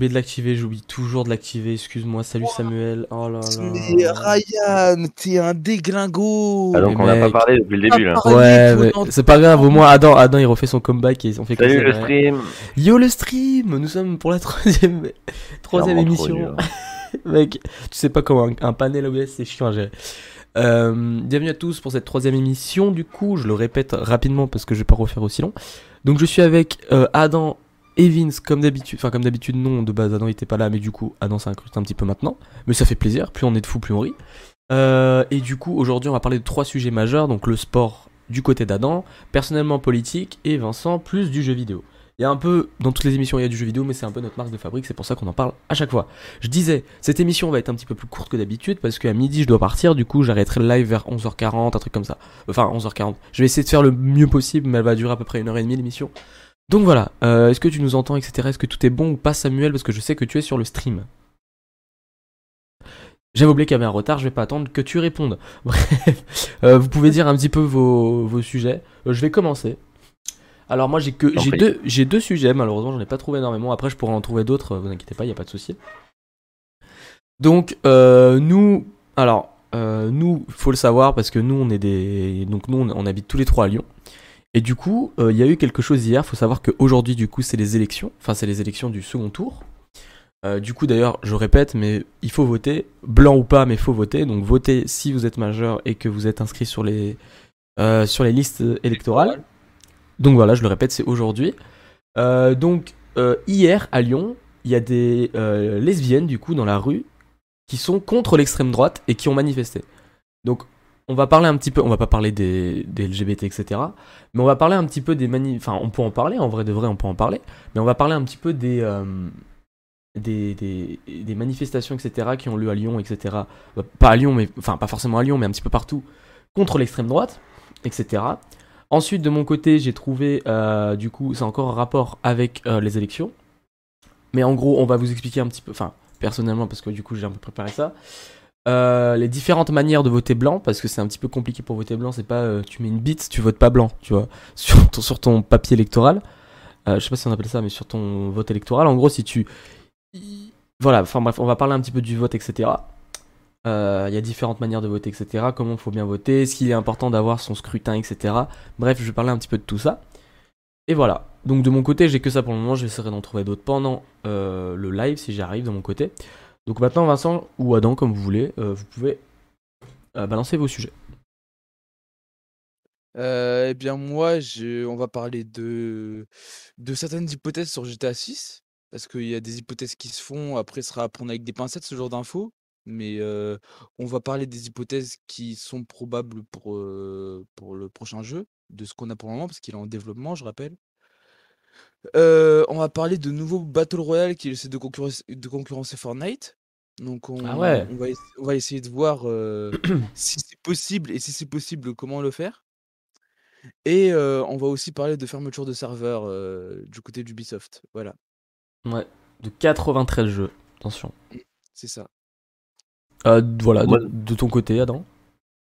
oublié de l'activer, j'oublie toujours de l'activer, excuse-moi, salut Samuel. Oh là là. Mais Ryan, t'es un déglingo. Ah, donc Mais on n'a pas parlé depuis le début là. Ah, Ouais, mais c'est pas grave, au moins Adam, Adam il refait son comeback et on fait Salut le stream. Yo le stream, nous sommes pour la troisième, troisième émission. Mec, tu sais pas comment un, un panel OBS c'est chiant à gérer. Euh, bienvenue à tous pour cette troisième émission. Du coup, je le répète rapidement parce que je vais pas refaire aussi long. Donc, je suis avec euh, Adam Vince comme d'habitude. Enfin, comme d'habitude, non, de base, Adam était pas là, mais du coup, Adam s'est un petit peu maintenant. Mais ça fait plaisir. Plus on est de fous, plus on rit. Euh, et du coup, aujourd'hui, on va parler de trois sujets majeurs. Donc, le sport du côté d'Adam, personnellement politique, et Vincent, plus du jeu vidéo. Il y a un peu, dans toutes les émissions, il y a du jeu vidéo, mais c'est un peu notre marque de fabrique, c'est pour ça qu'on en parle à chaque fois. Je disais, cette émission va être un petit peu plus courte que d'habitude, parce qu'à midi, je dois partir, du coup, j'arrêterai le live vers 11h40, un truc comme ça. Enfin, 11h40. Je vais essayer de faire le mieux possible, mais elle va durer à peu près une heure et demie, l'émission. Donc voilà, euh, est-ce que tu nous entends, etc. Est-ce que tout est bon ou pas, Samuel, parce que je sais que tu es sur le stream. J'avais oublié qu'il y avait un retard, je vais pas attendre que tu répondes. Bref, euh, vous pouvez dire un petit peu vos, vos sujets. Euh, je vais commencer. Alors moi j'ai que deux j'ai deux sujets malheureusement j'en ai pas trouvé énormément après je pourrais en trouver d'autres vous inquiétez pas il y a pas de souci. Donc nous alors nous faut le savoir parce que nous on est des donc nous on, on habite tous les trois à Lyon et du coup euh, il y a eu quelque chose hier faut savoir qu'aujourd'hui du coup c'est les élections enfin c'est les élections du second tour. Euh, du coup d'ailleurs je répète mais il faut voter blanc ou pas mais faut voter donc votez si vous êtes majeur et que vous êtes inscrit sur les euh, sur les listes électorales. Donc voilà, je le répète, c'est aujourd'hui. Donc hier à Lyon, il y a des lesbiennes du coup dans la rue qui sont contre l'extrême droite et qui ont manifesté. Donc on va parler un petit peu, on va pas parler des, LGBT etc. Mais on va parler un petit peu des mani, enfin on peut en parler, en vrai de vrai on peut en parler, mais on va parler un petit peu des euh, des, manifestations etc. qui ont lieu à Lyon etc. Euh, Pas à Lyon mais enfin pas forcément à Lyon mais un petit peu partout contre l'extrême droite etc. Ensuite, de mon côté, j'ai trouvé, euh, du coup, c'est encore un rapport avec euh, les élections. Mais en gros, on va vous expliquer un petit peu, enfin, personnellement, parce que du coup, j'ai un peu préparé ça. Euh, les différentes manières de voter blanc, parce que c'est un petit peu compliqué pour voter blanc, c'est pas euh, tu mets une bite, tu votes pas blanc, tu vois, sur ton, papier électoral. Euh, je sais pas si on appelle ça, mais sur ton vote électoral. En gros, si tu. Voilà, enfin bref, on va parler un petit peu du vote, etc. Euh, Il y a différentes manières de voter, etc. Comment il faut bien voter, est-ce qu'il est important d'avoir son scrutin, etc. Bref, je vais parler un petit peu de tout ça. Et voilà. Donc de mon côté, j'ai que ça pour le moment. J'essaierai d'en trouver d'autres pendant le live si j'y arrive de mon côté. Donc maintenant, Vincent ou Adam, comme vous voulez, euh, vous pouvez euh, balancer vos sujets. Euh, eh bien, moi, je... on va parler de... certaines hypothèses sur GTA 6. Parce qu'il y a des hypothèses qui se font. Après, ce sera à prendre avec des pincettes, ce genre d'infos. Mais on va parler des hypothèses qui sont probables pour, le prochain jeu. De ce qu'on a pour le moment, parce qu'il est en développement, je rappelle. On va parler de nouveaux Battle Royale qui essaient de concurrencer Fortnite. Donc on, Ah ouais. on, va, ess- on va essayer de voir euh, si c'est possible et si c'est possible, comment le faire. Et euh, on va aussi parler de fermeture de serveur euh, du côté d'Ubisoft. Voilà, Ouais. De 93 jeux. Attention. c'est ça. Euh, voilà, de, ton côté, Adam?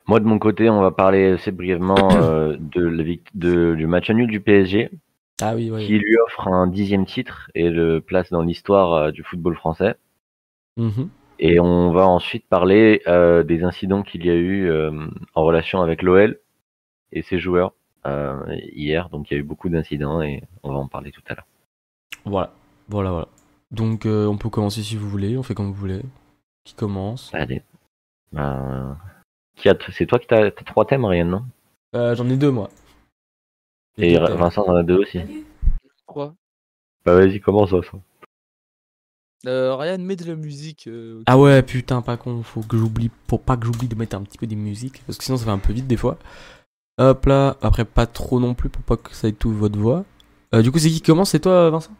Moi de mon côté, on va parler assez brièvement euh, de, la vict- de- du match nul du PSG Ah oui, oui. qui lui offre un dixième titre et le place dans l'histoire euh, du football français. Mhm. Et on va ensuite parler euh, des incidents qu'il y a eu euh, en relation avec l'OL et ses joueurs euh, hier. Donc il y a eu beaucoup d'incidents et on va en parler tout à l'heure. Voilà. Voilà, voilà. Donc euh, on peut commencer si vous voulez. On fait comme vous voulez. Qui commence? Allez. Ben, qui a- c'est toi qui t'as t'as trois thèmes, Ryan, non? Euh, J'en ai deux, moi. Et. Vincent en a deux aussi. Quoi Bah vas-y, commence Vincent. Euh, Ryan, mets de la musique. euh, Ah ouais, putain, pas con, faut que j'oublie, pour pas que j'oublie de mettre un petit peu des musiques, parce que sinon ça va un peu vite des fois. Hop là, après pas trop non plus pour pas que ça étouffe votre voix. Euh, du coup, c'est qui qui commence? C'est toi, Vincent?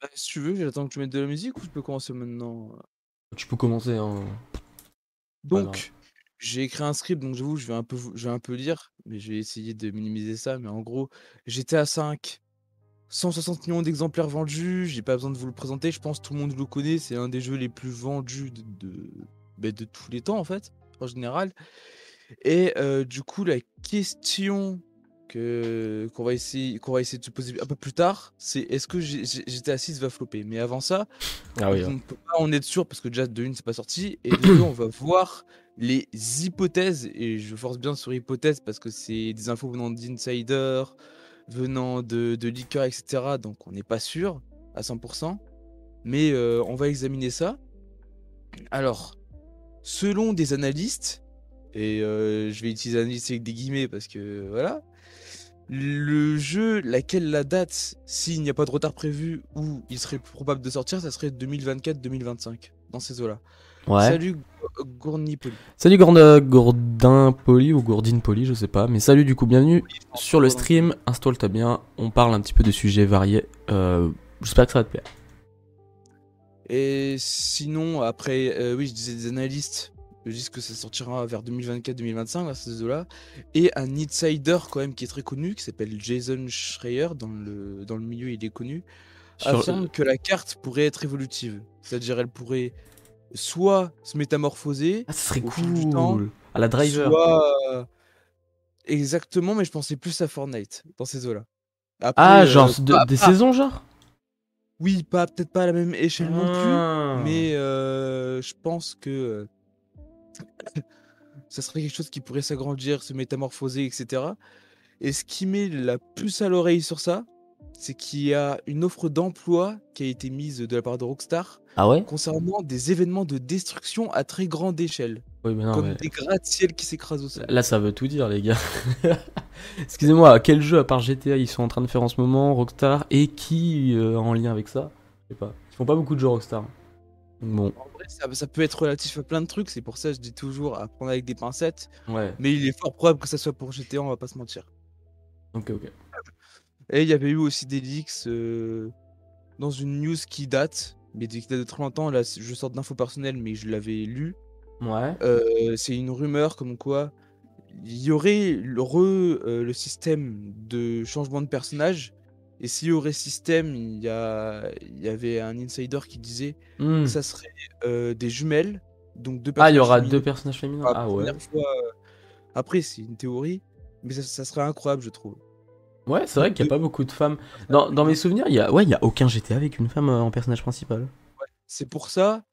Bah, si tu veux, j'attends que tu mettes de la musique ou je peux commencer maintenant? Tu peux commencer. Hein. Donc, j'ai écrit un script, donc j'avoue, je vais un peu, je vais un peu lire, mais je vais essayer de minimiser ça. Mais en gros, GTA 5, 160 millions d'exemplaires vendus. J'ai pas besoin de vous le présenter. Je pense que tout le monde le connaît. C'est un des jeux les plus vendus de, de, de tous les temps, en fait, en général. Et euh, du coup, la question que qu'on va essayer qu'on va essayer de se poser un peu plus tard, c'est est-ce que GTA 6 va flopper? Mais avant ça, Ah oui. on ouais. ne peut pas en être sûr parce que déjà de une c'est pas sorti et de deux on va voir les hypothèses et je force bien sur hypothèses parce que c'est des infos venant d'insiders, venant de, de leakers, etc. Donc on n'est pas sûr à 100%. Mais euh, on va examiner ça. Alors, selon des analystes, et euh, je vais utiliser analyste avec des guillemets parce que voilà, le jeu, laquelle la date, s'il n'y a pas de retard prévu ou il serait probable de sortir, ça serait 2024-2025, dans ces eaux-là. Ouais. Salut Go- Gournipoli. Salut Gourd- Gourdin Poli ou Gourdine Poli, je sais pas. Mais salut du coup, bienvenue sur le stream. Installe-toi bien. On parle un petit peu de sujets variés. Euh, J'espère que ça va te plaire. Et sinon, après, euh, oui, je disais des analystes, ils disent que ça sortira vers 2024-2025, vers ces eaux-là. Et un insider, quand même, qui est très connu, qui s'appelle Jason Schreier, dans le, dans le milieu, il est connu, Sur- affirme que la carte pourrait être évolutive. C'est-à-dire, elle pourrait soit se métamorphoser, Ah, ça serait au fil du temps, cool. À la driver. soit. euh, Exactement, mais je pensais plus à Fortnite, dans ces eaux-là. Ah, euh, genre de- pas- des pas- saisons, genre? Oui, pas peut-être pas à la même échelle non plus. Ah. Mais euh, je pense que ça serait quelque chose qui pourrait s'agrandir, se métamorphoser, etc. Et ce qui met la puce à l'oreille sur ça, c'est qu'il y a une offre d'emploi qui a été mise de la part de Rockstar Ah ouais? concernant des événements de destruction à très grande échelle, Oui, mais non, comme mais... des gratte-ciel qui s'écrasent au sol. Là, ça veut tout dire, les gars. Excusez-moi, quel jeu à part GTA ils sont en train de faire en ce moment, Rockstar, et qui euh, en lien avec ça? Je sais pas. Ils font pas beaucoup de jeux Rockstar. Bon, En vrai, ça, ça peut être relatif à plein de trucs, c'est pour ça que je dis toujours à prendre avec des pincettes, ouais. mais il est fort probable que ça soit pour GTA, on va pas se mentir. Ok, ok. Et il y avait eu aussi des leaks euh, dans une news qui date, mais qui date de très longtemps. Là, je sors d'infos personnelles, mais je l'avais lu. Ouais. Euh, c'est une rumeur comme quoi il y aurait le, re- euh, le système de changement de personnage. Et s'il y aurait système, il y, a, il y avait un insider qui disait Hmm. que ça serait des jumelles. Donc deux Ah, il y aura deux personnages féminins. Ah ouais. fois, Après, c'est une théorie, mais ça, ça serait incroyable, je trouve. Ouais, c'est vrai qu'il y a pas beaucoup de femmes. Dans, dans mes souvenirs, il y a, ouais, il y a aucun GTA avec une femme euh, en personnage principal. C'est pour ça,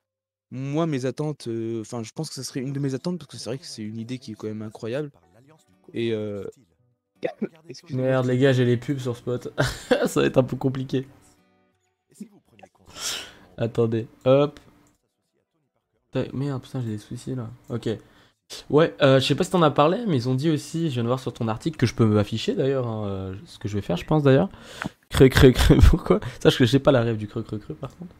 moi, mes attentes, euh, enfin, je pense que ça serait une de mes attentes parce que c'est vrai que c'est une idée qui est quand même incroyable. Et euh, excusez-moi. Merde, les gars, j'ai les pubs sur Spot. ça va être un peu compliqué. Attendez, hop. Merde, putain, j'ai des soucis là. Ok. Ouais, euh, je sais pas si t'en as parlé, mais ils ont dit aussi, je viens de voir sur ton article, que je peux m'afficher d'ailleurs, hein, euh, ce que je vais faire, je pense d'ailleurs. Creux, creux, creux, pourquoi? Sache que j'ai pas la rêve du creux, creux, creux par contre.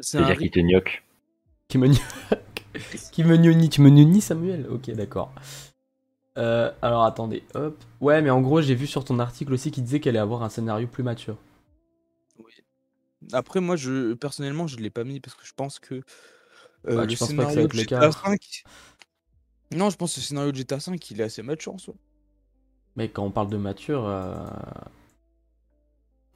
C'est-à-dire qu'il te gnoque. Qui me Qui me gnoni Tu me gnoni, Samuel? Ok, d'accord. Euh, alors attendez, hop. Ouais, mais en gros, j'ai vu sur ton article aussi qu'il disait qu'elle allait avoir un scénario plus mature. Oui. Après, moi, je personnellement, je l'ai pas mis parce que je pense que euh, Bah, le tu penses pas que ça va être le GTA cas 5. Non, je pense que le scénario de GTA 5, il est assez mature en soi. Mais quand on parle de mature. euh,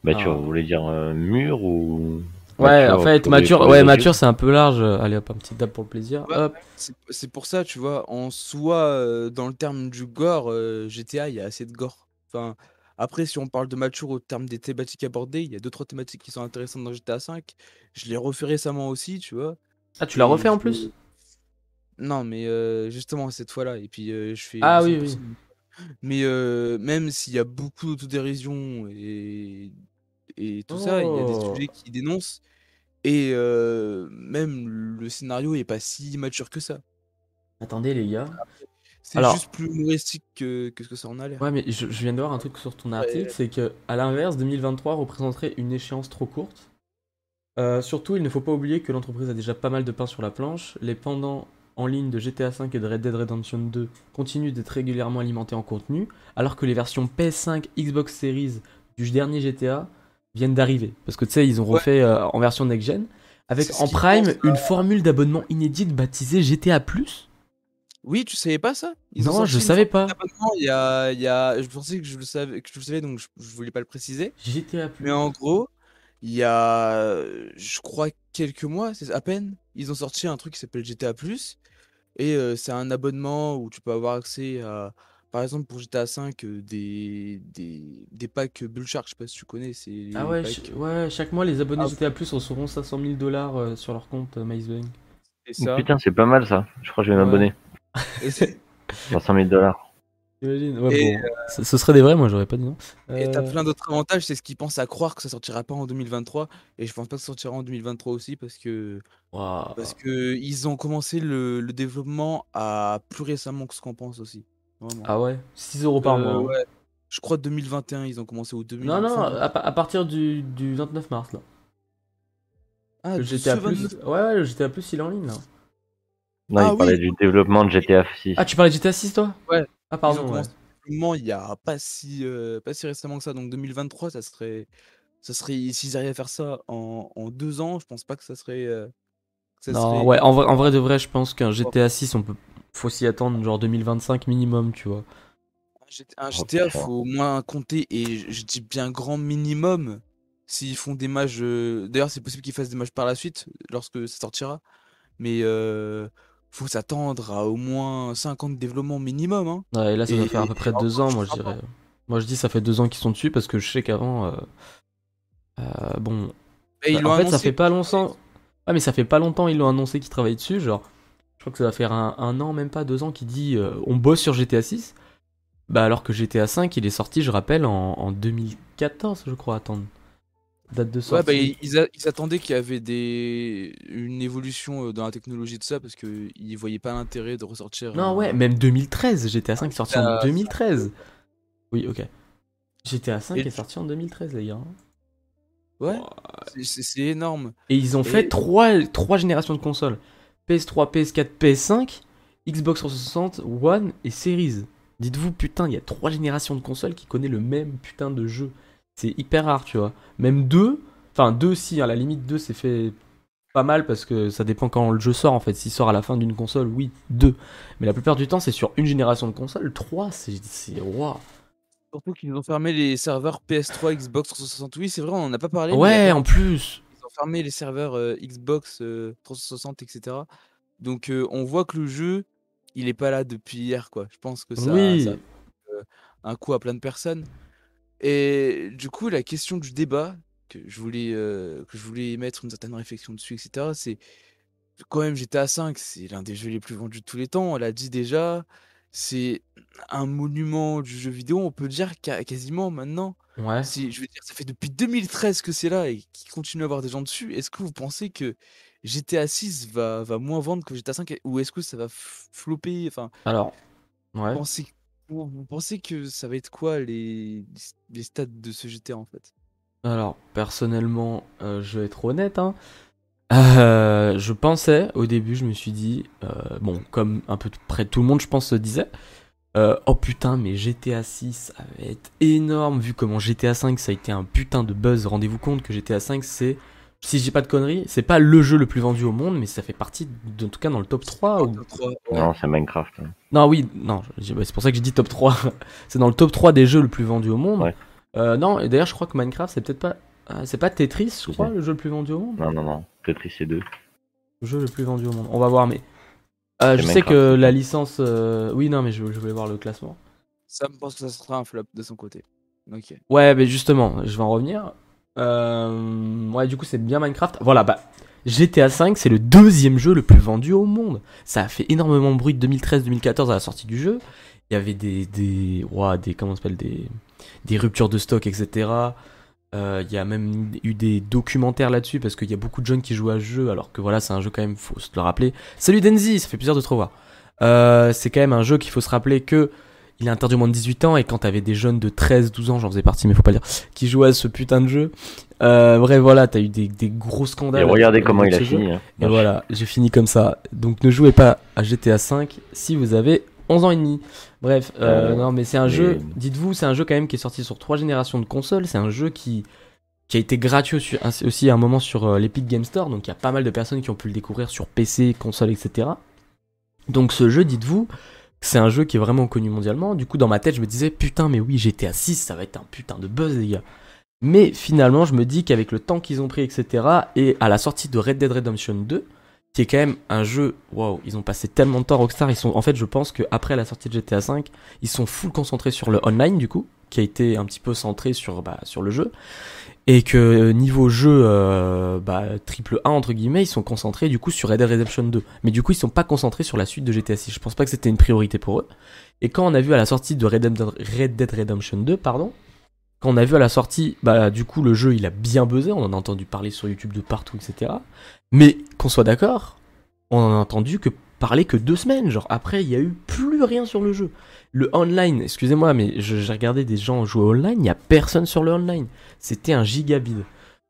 Bah, Ah. voulais dire euh, mur ou. Ouais, Mature en fait, mature, ouais, mature, c'est un peu large. Allez, hop, un petit dab pour le plaisir. Ouais. C'est c'est pour ça, tu vois, en soi, euh, dans le terme du gore, euh, GTA, il y a assez de gore. Enfin, après, si on parle de mature au terme des thématiques abordées, il y a deux, trois thématiques qui sont intéressantes dans GTA 5. Je l'ai refait récemment aussi, tu vois. Ah, tu l'as refait en plus Non, mais euh, justement cette fois-là. Et puis euh, je fais. Ah oui, 100%. Mais euh, même s'il y a beaucoup d'autodérision et, et tout ça, il y a des Oh. sujets qui dénoncent. Et euh, même le scénario est pas si mature que ça. Attendez, les gars. C'est Alors- juste plus humoristique que, que ce que ça en a l'air. Ouais, mais je, je viens de voir un truc sur ton article, c'est que à l'inverse, 2023 représenterait une échéance trop courte. Euh, surtout, il ne faut pas oublier que l'entreprise a déjà pas mal de pain sur la planche. Les pendants en ligne de GTA V et de Red Dead Redemption 2 continuent d'être régulièrement alimentés en contenu, alors que les versions PS5, Xbox Series du dernier GTA viennent d'arriver. Parce que tu sais, ils ont Ouais. refait euh, en version next-gen, avec en prime pense, une formule d'abonnement inédite baptisée GTA+. Oui, tu savais pas ça? Non, je savais pas. Il y a, il y a, je pensais que je le savais, que je le savais, donc je, je voulais pas le préciser. GTA+. Mais en gros, il y a, je crois, quelques mois, c'est à peine, ils ont sorti un truc qui s'appelle GTA+. Et euh, c'est un abonnement où tu peux avoir accès à par exemple, pour GTA V, euh, des, des, des packs Bull Shark, je sais pas si tu connais, c'est les Ah ouais, packs, ch- ouais, chaque mois les abonnés Ah. GTA Plus recevront 500 000 dollars euh, sur leur compte euh, MySbank. c'est ça. Putain, c'est pas mal ça. Je crois que je vais m'abonner. Et, c'est- 500 000 dollars. Imagine, ouais, Et, bon, ce, ce serait des vrais, moi j'aurais pas dit non. et t'as Euh, plein d'autres avantages, c'est ce qu'ils pensent à croire que ça sortira pas en 2023, et je pense pas que ça sortira en 2023 aussi, parce que, waouh. parce que ils ont commencé le, le développement à plus récemment que ce qu'on pense aussi. Vraiment. Ah ouais, 6 euros par Euh, mois. hein. ouais. Je crois 2021, ils ont commencé au 2000. Non, non, à, pa- à partir du, du 29 mars là. ah, Le GTA Plus. 29 Ouais, ouais, le GTA Plus il est en ligne là. Non, Ah il oui. parlait du développement de GTA 6. Ah, tu parlais de GTA 6 toi? Ouais. Ah, Ils ont pardon, ouais. il y a pas si, euh, pas si récemment que ça, donc 2023, ça serait, ça serait, s'ils arrivaient à faire ça en, en deux ans, je pense pas que ça serait, euh, que ça Non, serait- ouais, en vrai, en vrai de vrai, je pense qu'un GTA 6, on peut. Faut s'y attendre, genre 2025 minimum, tu vois. Un GT- un Oh, GTA, faut au moins compter, et je je dis bien grand minimum, s'ils font des matchs. euh, D'ailleurs, c'est possible qu'ils fassent des matchs par la suite, lorsque ça sortira. Mais euh, faut s'attendre à au moins 50 développements minimum. Hein. Ouais, et là, ça doit faire à peu près et deux encore, ans, je moi je dirais. Moi je dis ça fait deux ans qu'ils sont dessus parce que je sais qu'avant. euh, euh, bon. Et Bah, en fait, ça fait pas longtemps. Ouais, mais ça fait pas longtemps ils l'ont annoncé qu'ils travaillent dessus. Genre, je crois que ça va faire un, un an, même pas deux ans, qui dit euh, on bosse sur GTA 6. Bah, alors que GTA 5, il est sorti, je rappelle, en, en 2014, je crois, attendre. Date de sortie. Ouais, bah, ils, ils a- ils attendaient qu'il y avait des... une évolution euh, dans la technologie de ça parce qu'ils voyaient pas l'intérêt de ressortir. Non, un- ouais, même 2013. GTA 5 est sorti en GTA 2013. Oui, ok. GTA 5 Et est sorti en 2013, les gars. Ouais, c'est- énorme. Et ils ont Et- fait trois, trois générations de consoles. PS3, PS4, PS5, Xbox 360, One et Series. Dites-vous, putain, il y a trois générations de consoles qui connaissent le même putain de jeu. C'est hyper rare, tu vois. Même deux, enfin deux si, à la limite deux c'est fait pas mal parce que ça dépend quand le jeu sort en fait. S'il sort à la fin d'une console, oui, deux. Mais la plupart du temps c'est sur une génération de consoles. Trois, c'est... c'est... Waouh. Surtout qu'ils ont fermé les serveurs PS3, Xbox 360. Oui, c'est vrai, on en a pas parlé. Ouais, en plus. Ils ont fermé les serveurs euh, Xbox euh, 360, etc. Donc euh, on voit que le jeu, il est pas là depuis hier, quoi. Je pense que ça, Oui. ça a euh, un coup à plein de personnes. Et du coup, la question du débat que je voulais, euh, que je voulais mettre une certaine réflexion dessus, etc. C'est quand même GTA V, c'est l'un des jeux les plus vendus de tous les temps. On l'a dit déjà. C'est un monument du jeu vidéo, on peut dire qu'a- quasiment maintenant. Ouais. Si, je veux dire, ça fait depuis 2013 que c'est là et qu'il continue à avoir des gens dessus. Est-ce que vous pensez que GTA 6 va, va moins vendre que GTA 5 ou est-ce que ça va flopper? Enfin, Alors. Ouais. pensez, vous, pensez que ça va être quoi les, les stats de ce GTA en fait? Alors, personnellement, euh, je vais être honnête. Hein. Euh, je pensais, au début, je me suis dit, euh, bon, comme un peu près tout le monde, je pense, se disait, oh putain, mais GTA 6, ça va être énorme, vu comment GTA 5, ça a été un putain de buzz. Rendez-vous compte que GTA 5, c'est, si je dis pas de conneries, c'est pas le jeu le plus vendu au monde, mais ça fait partie, de- en tout cas, dans le top 3. Ou... Top trois, ouais. Non, c'est Minecraft. hein. Non, oui, non, je- c'est pour ça que j'ai dit top 3. c'est dans le top 3 des jeux le plus vendu au monde. Ouais. Euh, non, et d'ailleurs, je crois que Minecraft, c'est peut-être pas. euh, c'est pas Tetris, je crois, le jeu le plus vendu au monde? Non, non, non. Tetris, c'est deux. Le jeu le plus vendu au monde. On va voir, mais. Euh, je sais que la licence. euh, Oui, non, mais je, je voulais voir le classement. Ça me pense que ça sera un flop de son côté. Ok. Ouais, mais justement, je vais en revenir. Euh, Ouais, du coup, c'est bien Minecraft. Voilà, bah. GTA V, c'est le deuxième jeu le plus vendu au monde. Ça a fait énormément de bruit de 2013-2014 à la sortie du jeu. Il y avait des. des, ouah, des comment on s'appelle des, des ruptures de stock, etc. Euh, Il y a même eu des documentaires là-dessus parce qu'il y a beaucoup de jeunes qui jouent à ce jeu alors que voilà, c'est un jeu quand même, faut se le rappeler. Salut Denzi, ça fait plaisir de te revoir. Euh, c'est quand même un jeu qu'il faut se rappeler que il est interdit au moins de 18 ans et quand t'avais des jeunes de 13, 12 ans, j'en faisais partie mais faut pas le dire, qui jouaient à ce putain de jeu. Euh, bref, voilà, t'as eu des, des gros scandales. Et regardez avec comment il a fini. hein. Et voilà, j'ai fini comme ça. Donc ne jouez pas à GTA 5 si vous avez 11 ans et demi. Bref, euh, Euh, non mais c'est un mais- jeu, dites-vous, c'est un jeu quand même qui est sorti sur trois générations de consoles. C'est un jeu qui, qui a été gratuit aussi, aussi à un moment sur euh, l'Epic Game Store. Donc il y a pas mal de personnes qui ont pu le découvrir sur PC, console, etc. Donc ce jeu, dites-vous, c'est un jeu qui est vraiment connu mondialement. Du coup, dans ma tête, je me disais, putain, mais oui, GTA 6, ça va être un putain de buzz, les gars. Mais finalement, je me dis qu'avec le temps qu'ils ont pris, etc., et à la sortie de Red Dead Redemption 2, qui est quand même un jeu. Waouh, ils ont passé tellement de temps Rockstar. Ils sont, en fait, je pense que après la sortie de GTA V, ils sont full concentrés sur le online du coup, qui a été un petit peu centré sur bah, sur le jeu, et que euh, niveau jeu euh, bah, triple A entre guillemets, ils sont concentrés du coup sur Red Dead Redemption 2. Mais du coup, ils sont pas concentrés sur la suite de GTA 6. Je pense pas que c'était une priorité pour eux. Et quand on a vu à la sortie de Red Dead, Red Dead Redemption 2, pardon, quand on a vu à la sortie, bah du coup le jeu il a bien buzzé, on en a entendu parler sur YouTube de partout, etc. Mais qu'on soit d'accord, on en a entendu que parler que deux semaines, genre après il y a eu plus rien sur le jeu. Le online, excusez-moi, mais j'ai regardé des gens jouer online, il y a personne sur le online. C'était un gigabide.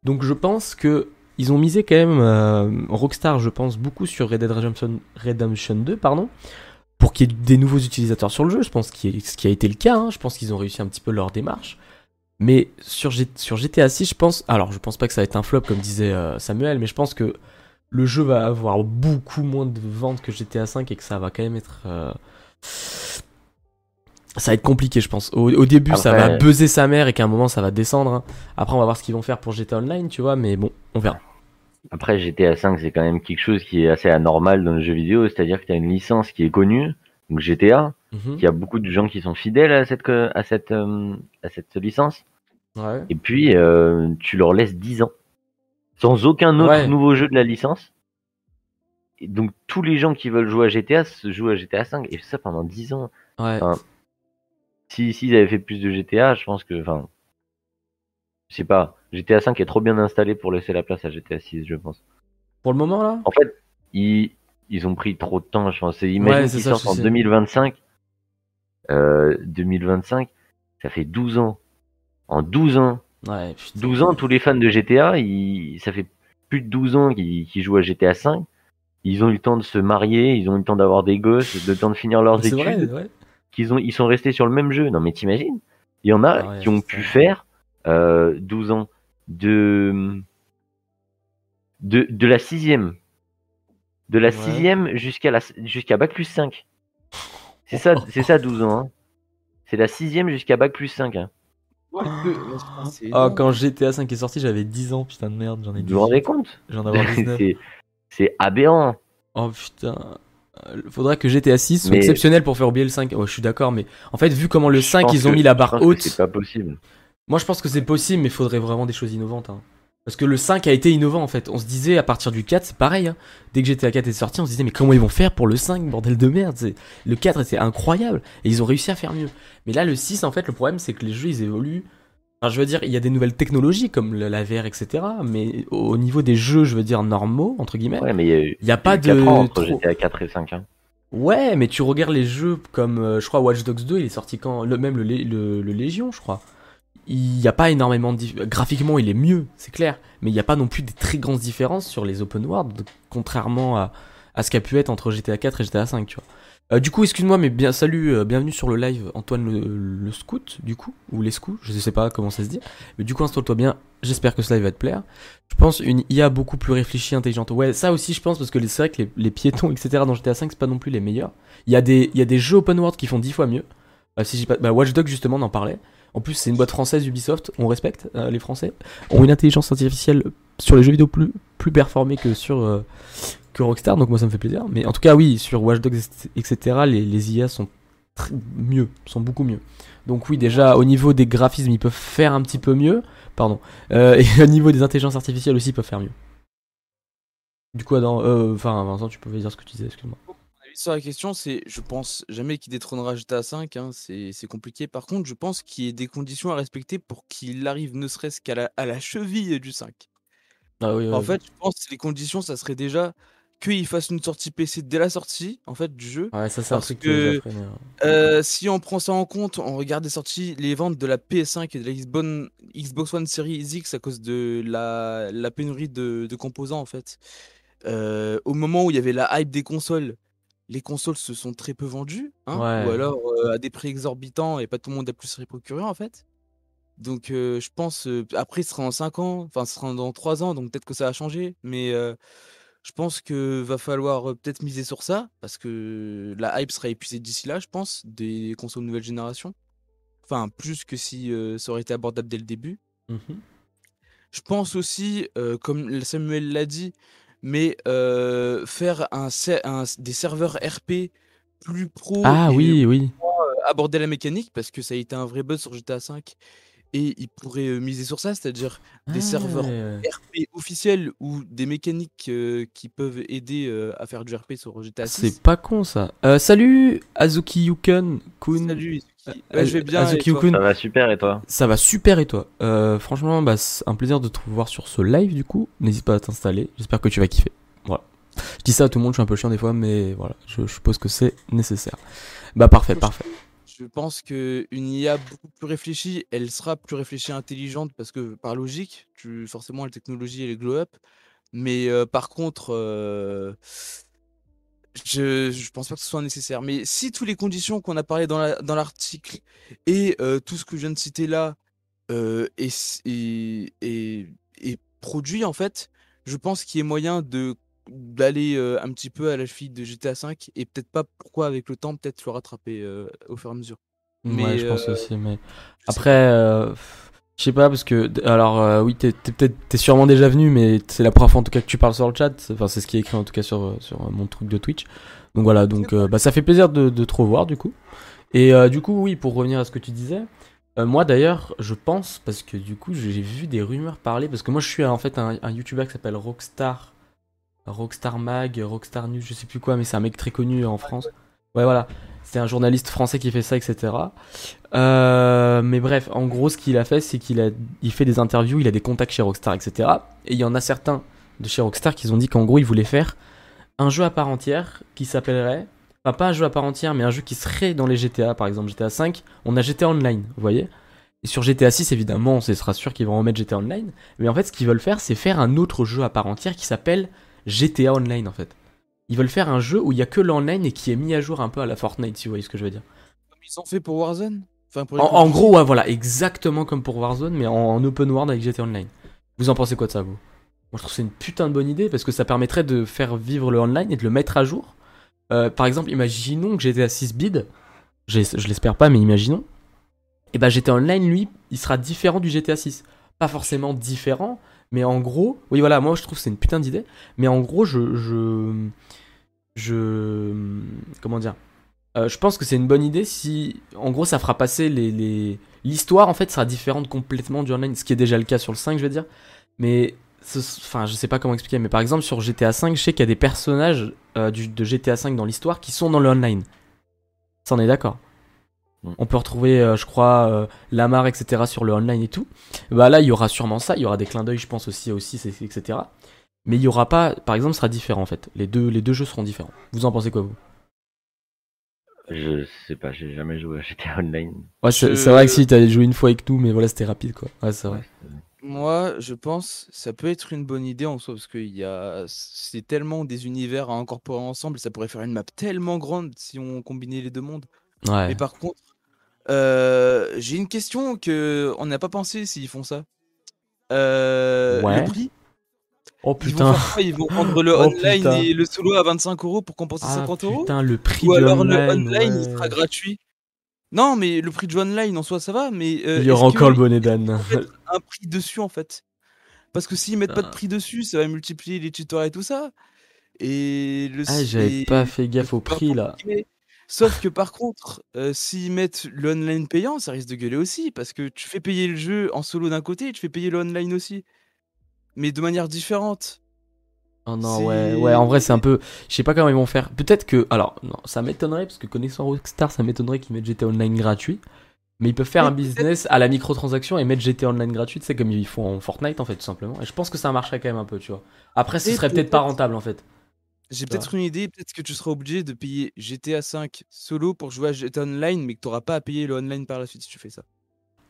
Donc je pense que ils ont misé quand même euh, Rockstar, je pense beaucoup sur Red Dead Redemption, Redemption 2, pardon, pour qu'il y ait des nouveaux utilisateurs sur le jeu. Je pense qu'il ce qui a été le cas. hein. Je pense qu'ils ont réussi un petit peu leur démarche. Mais sur, sur GTA 6, je pense. Alors, je pense pas que ça va être un flop comme disait euh, Samuel, mais je pense que le jeu va avoir beaucoup moins de ventes que GTA 5 et que ça va quand même être. euh, Ça va être compliqué, je pense. Au, au début, ça va buzzer sa mère et qu'à un moment, ça va descendre. hein. Après, on va voir ce qu'ils vont faire pour GTA Online, tu vois, mais bon, on verra. Après, GTA 5, c'est quand même quelque chose qui est assez anormal dans le jeu vidéo, c'est-à-dire que tu as une licence qui est connue, donc GTA, il y a beaucoup de gens qui sont fidèles à cette, que- à cette, euh, à cette licence, Ouais. et puis euh, tu leur laisses 10 ans, sans aucun autre Ouais. nouveau jeu de la licence. Et donc tous les gens qui veulent jouer à GTA se jouent à GTA 5, et ça pendant 10 ans. Ouais. Enfin, Si s'ils avaient fait plus de GTA, je pense que, enfin, je sais pas, GTA 5 est trop bien installé pour laisser la place à GTA 6, je pense. Pour le moment, là? En fait, ils, ils ont pris trop de temps, je pense. Imagine Ouais, qu'ils sortent en sais. 2025. Euh, 2025, ça fait 12 ans. En 12 ans, Ouais, putain. 12 ans, tous les fans de GTA, ils, ça fait plus de 12 ans qu'ils jouent à GTA 5. Ils ont eu le temps de se marier, ils ont eu le temps d'avoir des gosses, le temps de finir leurs études. vrai, ouais. Qu'ils ont, ils sont restés sur le même jeu. Non, mais t'imagines? Il y en a Ah ouais, qui ont pu faire euh, 12 ans de, de de la sixième, de la Ouais. sixième jusqu'à la jusqu'à bac plus 5. C'est ça, c'est ça 12 ans. hein. C'est la sixième jusqu'à bac plus 5. Hein. Ah, énorme. quand GTA 5 est sorti, j'avais 10 ans, putain de merde, j'en ai Vous vous rendez 18. compte? J'en ai avoir 19. C'est c'est aberrant. Oh putain. Euh, Faudrait que GTA 6 soit Mais- exceptionnel pour faire oublier le 5. Oh, je suis d'accord, mais en fait, vu comment le Je 5 pense ils ont que- mis la barre haute, C'est pas possible. moi je pense que c'est possible, mais faudrait vraiment des choses innovantes. hein. Parce que le 5 a été innovant en fait. On se disait à partir du 4, c'est pareil. hein. Dès que GTA 4 est sorti, on se disait, mais comment ils vont faire pour le 5, bordel de merde? Le 4 était incroyable et ils ont réussi à faire mieux. Mais là, le 6, en fait, le problème c'est que les jeux ils évoluent. Enfin, je veux dire, il y a des nouvelles technologies comme le- la VR, etc. Mais au niveau des jeux, je veux dire, normaux, entre guillemets, Ouais, mais il a il n'y a pas y a eu de. quatre ans entre trop- GTA 4 et 5. Hein. Ouais, mais tu regardes les jeux comme, euh, je crois, Watch Dogs 2, il est sorti quand? Le, Même le, le, le Légion, je crois. Il n'y a pas énormément de... Graphiquement, il est mieux, c'est clair. Mais il n'y a pas non plus des très grandes différences sur les open world, contrairement à, à ce qu'a pu être entre GTA 4 et GTA 5, tu vois. Euh, du coup, excuse-moi, mais bien, salut, euh, bienvenue sur le live, Antoine le, scout, du coup, ou les scouts, je sais pas comment ça se dit. Mais du coup, installe-toi bien, j'espère que ce live va te plaire. Je pense une IA beaucoup plus réfléchie, intelligente. Ouais, ça aussi, je pense, parce que c'est vrai que les, piétons, etc., dans GTA 5, c'est pas non plus les meilleurs. Il y, a des, y a des jeux open world qui font 10 fois mieux. Euh, pas, bah, Watch Dogs, justement, on en parlait. En plus, c'est une boîte française, Ubisoft, on respecte euh, les Français. Ont une intelligence artificielle sur les jeux vidéo plus, plus performée que sur que Rockstar, donc moi ça me fait plaisir. Mais en tout cas, oui, sur Watch Dogs, etc., les, les IA sont très- mieux, sont beaucoup mieux. Donc oui, déjà, au niveau des graphismes, ils peuvent faire un petit peu mieux. Pardon. Euh, et au niveau des intelligences artificielles aussi, ils peuvent faire mieux. Du coup, Adam, euh, enfin, Vincent, tu pouvais dire ce que tu disais, excuse-moi. Sur la question, c'est, je pense jamais qu'il détrônera GTA 5, hein, c'est compliqué. Par contre, je pense qu'il y ait des conditions à respecter pour qu'il arrive ne serait-ce qu'à la, à la cheville du 5. Ah oui, En fait, je pense que les conditions, ça serait déjà qu'il fasse une sortie PC dès la sortie, en fait, du jeu. Ouais, ça, c'est un truc que- hein. Euh, si on prend ça en compte, on regarde les sorties, les ventes de la PS5 et de la Xbox, Xbox One Series X à cause de la, la pénurie de, de composants en fait. Euh, au moment où il y avait la hype des consoles, les consoles se sont très peu vendues, hein, Ouais. ou alors euh, à des prix exorbitants et pas tout le monde a pu se les procurer en fait. Donc euh, je pense, euh, après ce sera en 5 ans, enfin ce sera dans 3 ans, donc peut-être que ça a changé, mais euh, je pense que va falloir peut-être miser sur ça, parce que la hype sera épuisée d'ici là, je pense, des consoles nouvelle génération. Enfin, plus que si euh, ça aurait été abordable dès le début. Mhm. Je pense aussi, euh, comme Samuel l'a dit, mais euh, faire un, ser- un- des serveurs RP plus pro Ah et oui, oui. aborder la mécanique parce que ça a été un vrai buzz sur GTA V et ils pourraient euh, miser sur ça, c'est-à-dire des serveurs Ah, RP officiels ou des mécaniques euh, qui peuvent aider euh, à faire du RP sur GTA 6. C'est pas con ça. Euh, salut Azuki Yukun Kun. Salut, Ouais, je vais bien. Azuki et toi. Ça va super et toi? Ça va super et toi? Euh, Franchement, bah, c'est un plaisir de te voir sur ce live du coup. N'hésite pas à t'installer. J'espère que tu vas kiffer. Voilà. Je dis ça à tout le monde, je suis un peu chiant des fois, mais voilà, je, je suppose que c'est nécessaire. Bah parfait, parfait. Je pense que une IA beaucoup plus réfléchie, elle sera plus réfléchie intelligente parce que par logique, tu, forcément la technologie elle est glow up. Mais euh, par contre, euh, je, je pense pas que ce soit nécessaire. Mais si toutes les conditions qu'on a parlé dans la- dans l'article et euh, tout ce que je viens de citer là est produit en fait, je pense qu'il y a moyen de d'aller euh, un petit peu à la cheville de GTA V et peut-être pas pourquoi avec le temps peut-être le rattraper euh, au fur et à mesure. ouais, mais, je pense aussi. Mais après, je sais pas parce que alors oui, t'es peut-être t'es sûrement déjà venu, mais c'est la première fois en tout cas que tu parles sur le chat. Enfin, c'est ce qui est écrit en tout cas sur sur mon truc de Twitch. Donc voilà, donc bah ça fait plaisir de, de te revoir du coup. Et du coup, oui, pour revenir à ce que tu disais, euh, moi d'ailleurs, je pense parce que du coup, j'ai vu des rumeurs parler parce que moi je suis en fait un, un YouTuber qui s'appelle Rockstar, Rockstar Mag, Rockstar News, je sais plus quoi, mais c'est un mec très connu en France. Ouais, voilà. C'est un journaliste français qui fait ça, etc. Euh, mais bref, en gros, ce qu'il a fait, c'est qu'il a, fait des interviews, il a des contacts chez Rockstar, etc. Et il y en a certains de chez Rockstar qui ont dit qu'en gros, ils voulaient faire un jeu à part entière qui s'appellerait, enfin pas un jeu à part entière, mais un jeu qui serait dans les GTA, par exemple GTA 5. On a GTA Online, vous voyez. Et sur GTA 6, évidemment, ce sera sûr qu'ils vont remettre GTA Online. Mais en fait, ce qu'ils veulent faire, c'est faire un autre jeu à part entière qui s'appelle GTA Online, en fait. Ils veulent faire un jeu où il y a que l'online et qui est mis à jour un peu à la Fortnite, si vous voyez ce que je veux dire. Comme ils ont fait pour Warzone enfin, pour les En, gros, ouais, voilà, exactement comme pour Warzone, mais en, en open world avec GTA Online. Vous en pensez quoi de ça, vous? Moi, je trouve que c'est une putain de bonne idée parce que ça permettrait de faire vivre le online et de le mettre à jour. Euh, par exemple, imaginons que GTA 6 bid, je l'espère pas, mais imaginons. Et bah, GTA Online, lui, il sera différent du GTA 6. Pas forcément différent, mais en gros, oui, voilà, moi, je trouve que c'est une putain d'idée. Mais en gros, je. Je. je comment dire euh, je pense que c'est une bonne idée si, en gros, ça fera passer les, l'histoire en fait sera différente complètement du online, ce qui est déjà le cas sur le 5, je veux dire. Mais, enfin, je sais pas comment expliquer, mais par exemple sur GTA 5, je sais qu'il y a des personnages euh, de GTA 5 dans l'histoire qui sont dans le online. Ça, on est d'accord. Mm. On peut retrouver, euh, je crois, euh, Lamar, etc. sur le online et tout. Bah là, il y aura sûrement ça. Il y aura des clins d'œil, je pense aussi, aussi, etc. Mais il y aura pas, par exemple, ce sera différent en fait. Les deux, les deux jeux seront différents. Vous en pensez quoi vous? Je sais pas, j'ai jamais joué à GTA Online. Ouais, c'est Je- c'est vrai que si t'avais joué une fois avec nous, mais voilà, c'était rapide quoi. Ouais, c'est vrai. Ouais, Moi, je pense ça peut être une bonne idée en soi parce que il y a c'est tellement des univers à incorporer ensemble, ça pourrait faire une map tellement grande si on combinait les deux mondes. Ouais. Mais par contre, euh, j'ai une question que on n'a pas pensé s'ils font ça. Euh, Ouais. Le prix Oh Ils vont putain. faire quoi? Ils vont rendre le Oh, online putain. et le solo à 25 euros pour compenser Ah 50 euros? putain, le prix Ou alors online, le online il sera gratuit Non, mais le prix de jeu online en soi ça va, mais euh, Il y aura encore le bonnet d'âne. un prix dessus en fait? Parce que s'ils mettent pas de Ah. prix dessus, ça va multiplier les tutoriels et tout ça. Et le Ah, j'avais pas fait gaffe au prix là. Sauf que par contre, euh, s'ils mettent le online payant, ça risque de gueuler aussi. Parce que tu fais payer le jeu en solo d'un côté et tu fais payer le online aussi. Mais de manière différente. Oh non, ouais, ouais, en vrai, c'est un peu. Je sais pas comment ils vont faire. Peut-être que. Alors, non, ça m'étonnerait, parce que connaissant Rockstar, ça m'étonnerait qu'ils mettent GTA Online gratuit. Mais ils peuvent faire un business à la microtransaction et mettre GTA Online gratuit, c'est comme ils font en Fortnite en fait, tout simplement. Et je pense que ça marcherait quand même un peu, tu vois. Après, ce serait peut-être pas rentable en fait. J'ai peut-être une idée, peut-être que tu seras obligé de payer GTA 5 solo pour jouer à GTA Online, mais que tu n'auras pas à payer le online par la suite si tu fais ça.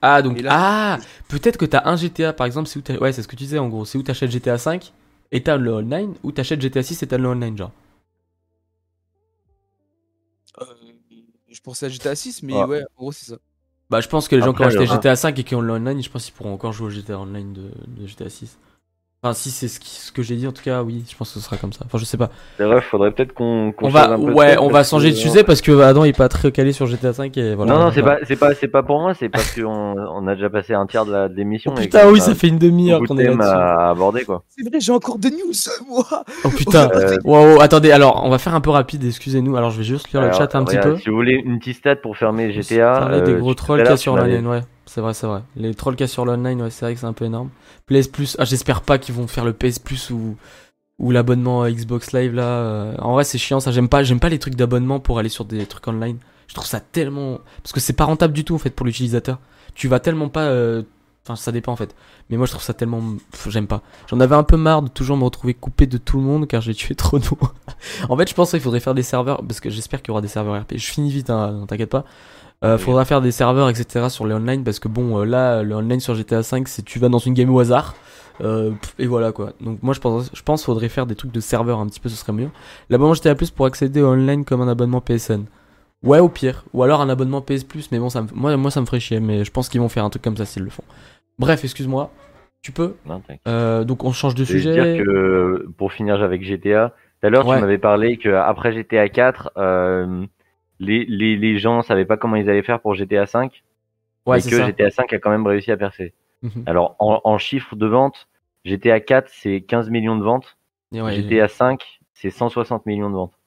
Ah, donc. Là- Ah Peut-être que t'as un GTA par exemple, c'est où Ouais, c'est ce que tu disais en gros. C'est où t'achètes GTA 5 et t'as le online, ou t'achètes GTA 6 et t'as le online, genre. Euh, je pensais à GTA 6, mais Ouais. ouais, en gros c'est ça. Bah, je pense que les gens qui ont acheté GTA 5 et qui ont le online, je pense qu'ils pourront encore jouer au GTA Online de, de GTA 6. Enfin, si c'est ce, qui- ce que j'ai dit, en tout cas, oui, je pense que ce sera comme ça. Enfin, je sais pas. C'est vrai, faudrait peut-être qu'on qu'on On va, un peu de ouais, on va changer de que- sujet parce que Adam il est pas très calé sur GTA 5 et voilà. Non, non, c'est pas, c'est pas, c'est pas pour moi, c'est parce qu'on on a déjà passé un tiers de la- de l'émission. Oh et putain, oui, a ça fait une demi-heure qu'on de est thèmes là-dessus. à aborder, quoi. C'est vrai, j'ai encore des news, moi. Oh putain. Euh, Wow, attendez, alors on va faire un peu rapide, excusez-nous. Alors je vais juste lire le chat un petit peu. Si vous voulez une petite stat pour fermer GTA. Parler des euh, gros tout trolls qu'il y l'heure, a sur l'online, ouais. C'est vrai, c'est vrai. Les trolls qu'il y a sur l'online, ouais, c'est vrai que c'est un peu énorme. PS Plus, ah, j'espère pas qu'ils vont faire le PS Plus ou, ou l'abonnement Xbox Live là. euh, En vrai, c'est chiant, ça. J'aime pas, j'aime pas les trucs d'abonnement pour aller sur des trucs online. Je trouve ça tellement. Parce que c'est pas rentable du tout en fait pour l'utilisateur. Tu vas tellement pas. euh, Enfin, ça dépend en fait. Mais moi, je trouve ça tellement. J'aime pas. J'en avais un peu marre de toujours me retrouver coupé de tout le monde car j'ai tué trop de monde. en fait, je pense qu'il faudrait faire des serveurs. Parce que j'espère qu'il y aura des serveurs RP. Je finis vite, hein, t'inquiète pas. Euh, Oui. faudra faire des serveurs, etc. sur les online parce que bon, euh, là, le online sur GTA 5, c'est tu vas dans une game au hasard. euh, et voilà quoi. Donc moi je pense, je pense faudrait faire des trucs de serveur un petit peu, ce serait mieux. L'abonnement GTA Plus pour accéder au online comme un abonnement PSN. Ouais, au pire. Ou alors un abonnement PS Plus, mais bon, ça me, moi, moi ça me ferait chier, mais je pense qu'ils vont faire un truc comme ça s'ils le font. Bref, excuse-moi. Tu peux Non. Euh, Donc on change de Je vais sujet. dire que pour finir avec GTA, tout à l'heure Ouais. tu m'avais parlé que après GTA 4, euh, les, les, les gens savaient pas comment ils allaient faire pour GTA 5 Ouais, et que ça. GTA 5 a quand même réussi à percer. Mhm. Alors en, en chiffres de vente, GTA 4 c'est 15 millions de ventes, ouais, GTA 5 c'est 160 millions de ventes.